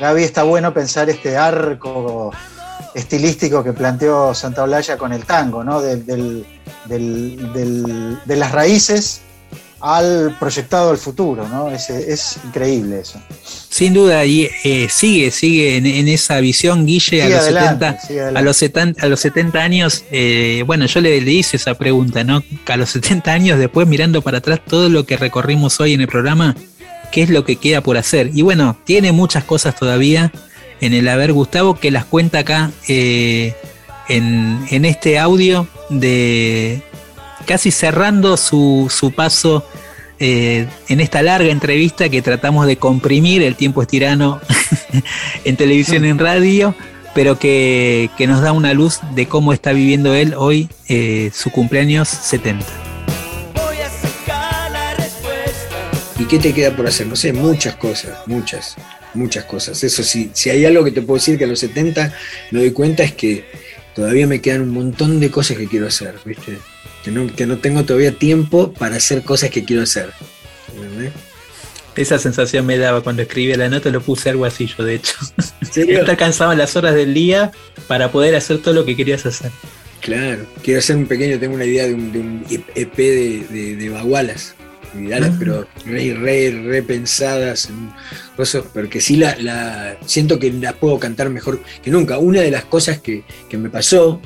Gaby, está bueno pensar este arco estilístico que planteó Santa Olalla con el tango, ¿no? Del- de las raíces al proyectado al futuro, ¿no? Es increíble eso. Sin duda, y eh, sigue, sigue en, en esa visión, Guille, a los, adelante, 70, sigue a, los 70, a los 70 años, eh, bueno, yo le, le hice esa pregunta, ¿no? A los 70 años, después mirando para atrás todo lo que recorrimos hoy en el programa, ¿qué es lo que queda por hacer? Y bueno, tiene muchas cosas todavía en el haber Gustavo que las cuenta acá eh, en, en este audio de casi cerrando su, su paso eh, en esta larga entrevista que tratamos de comprimir, el tiempo es tirano en televisión y en radio, pero que, que nos da una luz de cómo está viviendo él hoy eh, su cumpleaños 70. ¿Y qué te queda por hacer? No sé, muchas cosas, muchas, muchas cosas. Eso sí, si hay algo que te puedo decir que a los 70 me doy cuenta es que todavía me quedan un montón de cosas que quiero hacer, ¿viste? Que no, que no tengo todavía tiempo para hacer cosas que quiero hacer. ¿entendés? Esa sensación me daba cuando escribí la nota, lo puse algo así yo, de hecho. Te alcanzaban las horas del día para poder hacer todo lo que querías hacer. Claro, quiero hacer un pequeño, tengo una idea de un, EP de, de, de bagualas, ah. pero re, re, re pensadas, cosas, pero que sí la, siento que las puedo cantar mejor que nunca. Una de las cosas que, que me pasó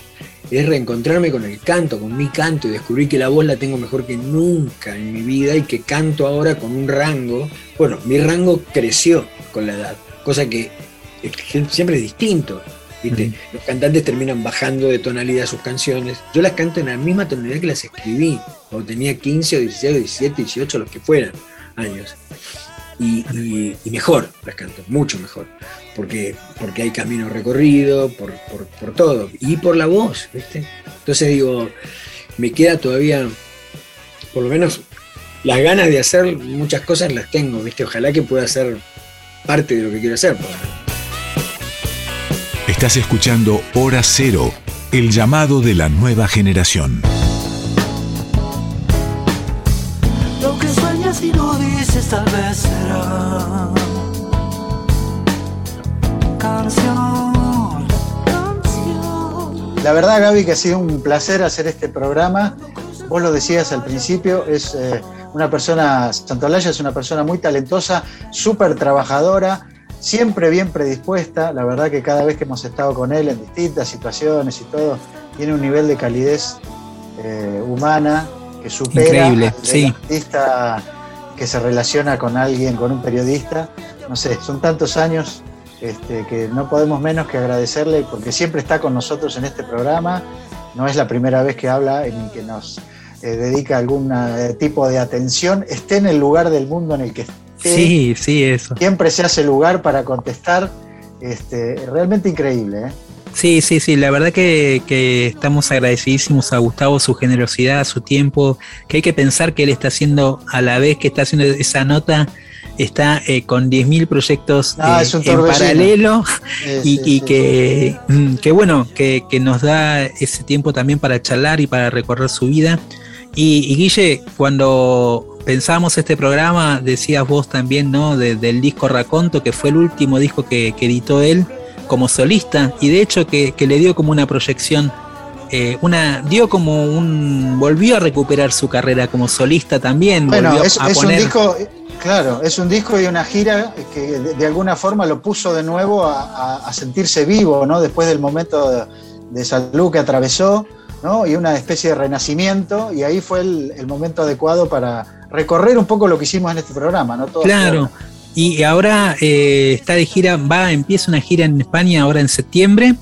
es reencontrarme con el canto, con mi canto, y descubrir que la voz la tengo mejor que nunca en mi vida y que canto ahora con un rango. Bueno, mi rango creció con la edad, cosa que siempre es distinto. Los cantantes terminan bajando de tonalidad sus canciones. Yo las canto en la misma tonalidad que las escribí, cuando tenía 15 o 16 o 17, 18, los que fueran años. Y, mejor las canto, mucho mejor, porque, porque hay camino recorrido, por, todo, y por la voz, ¿viste? Entonces digo, me queda todavía, por lo menos, las ganas de hacer muchas cosas las tengo, ¿viste? Ojalá que pueda ser parte de lo que quiero hacer. Estás escuchando Hora Cero, el llamado de la nueva generación. Lo que sueñas y no dices tal vez será canción, La verdad, Gaby, que ha sido un placer hacer este programa. Vos lo decías al principio, es eh, una persona, Santolaya es una persona muy talentosa, súper trabajadora, siempre bien predispuesta, la verdad que cada vez que hemos estado con él en distintas situaciones y todo, tiene un nivel de calidez eh, humana que supera Increíble, sí. artista que se relaciona con alguien, con un periodista. No sé, son tantos años este, que no podemos menos que agradecerle porque siempre está con nosotros en este programa. No es la primera vez que habla ni que nos eh, dedica algún eh, tipo de atención, esté en el lugar del mundo en el que esté Sí, sí, eso. Siempre se hace lugar para contestar. Este, realmente increíble. ¿eh? Sí, sí, sí, la verdad que, estamos agradecidísimos a Gustavo, su generosidad, su tiempo, que hay que pensar que él está haciendo, a la vez que está haciendo esa nota, está eh, con 10.000 proyectos ah, eh, en paralelo y, que, mm, que, bueno, que, nos da ese tiempo también para charlar y para recorrer su vida. Y, y Guille, cuando pensábamos este programa, decías vos también, ¿no? del disco Raconto, que fue el último disco que, editó él como solista, y de hecho que, le dio como una proyección, eh, una, dio como un, volvió a recuperar su carrera como solista también. Bueno, es, un disco, claro, es un disco y una gira que de, alguna forma lo puso de nuevo a, sentirse vivo, ¿no? Después del momento de, de salud que atravesó. ¿no? y una especie de renacimiento, y ahí fue el momento adecuado para, recorrer un poco lo que hicimos en este programa, ¿no? claro. Y ahora eh, está de gira, va, empieza una gira en España ahora en septiembre.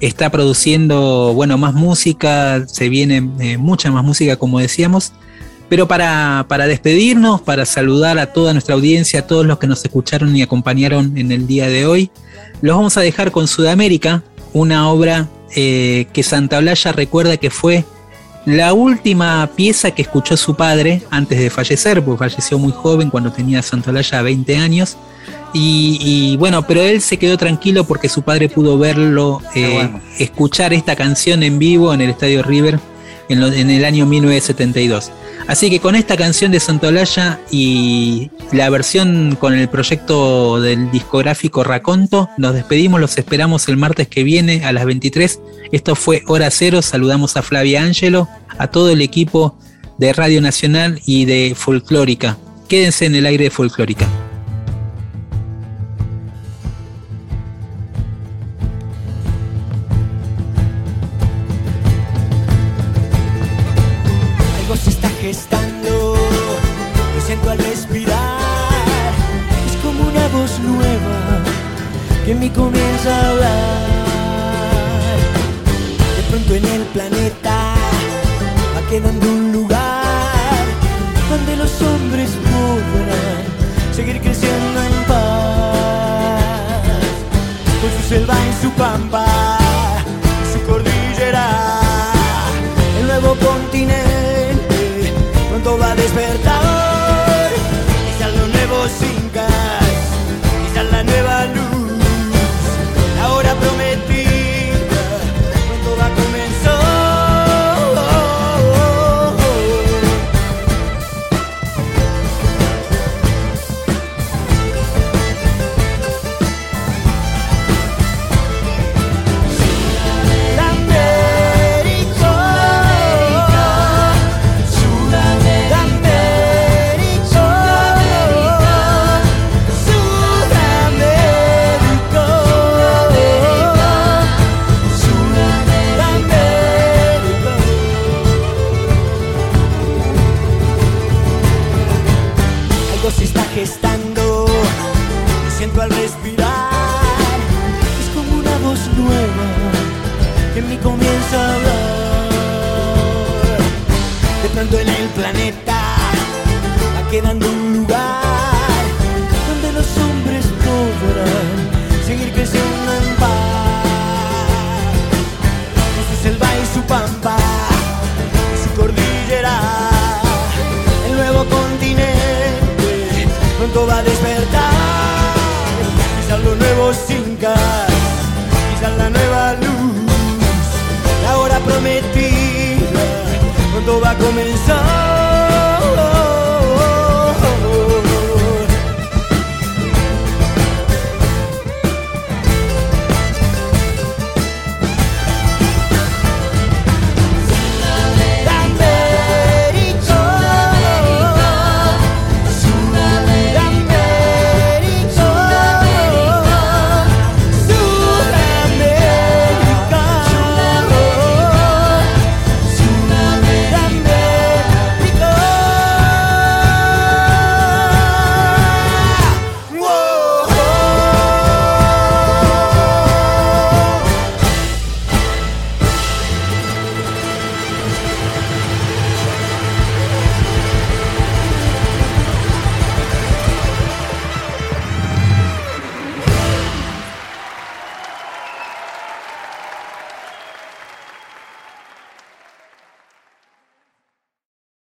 Está produciendo, bueno, más música, se viene eh, mucha más música, como decíamos. Pero para, para, despedirnos, para saludar a toda nuestra audiencia, a todos los que nos escucharon y acompañaron en el día de hoy, los vamos a dejar con Sudamérica, una obra eh, que Santa Blaya recuerda que fue la última pieza que escuchó su padre antes de fallecer, porque falleció muy joven cuando tenía Santolaya 20 años. Y, bueno, pero él se quedó tranquilo porque su padre pudo verlo, eh, escuchar esta canción en vivo en el Estadio River en, el año 1972. Así que con esta canción de Santolaya y la versión con el proyecto del discográfico Raconto, nos despedimos, los esperamos el martes que viene a las 23. Esto fue Hora Cero, saludamos a Flavia Ángelo, a todo el equipo de Radio Nacional y de Folclórica. Quédense en el aire de Folclórica. Seguir creciendo en paz. Con su selva y su pampa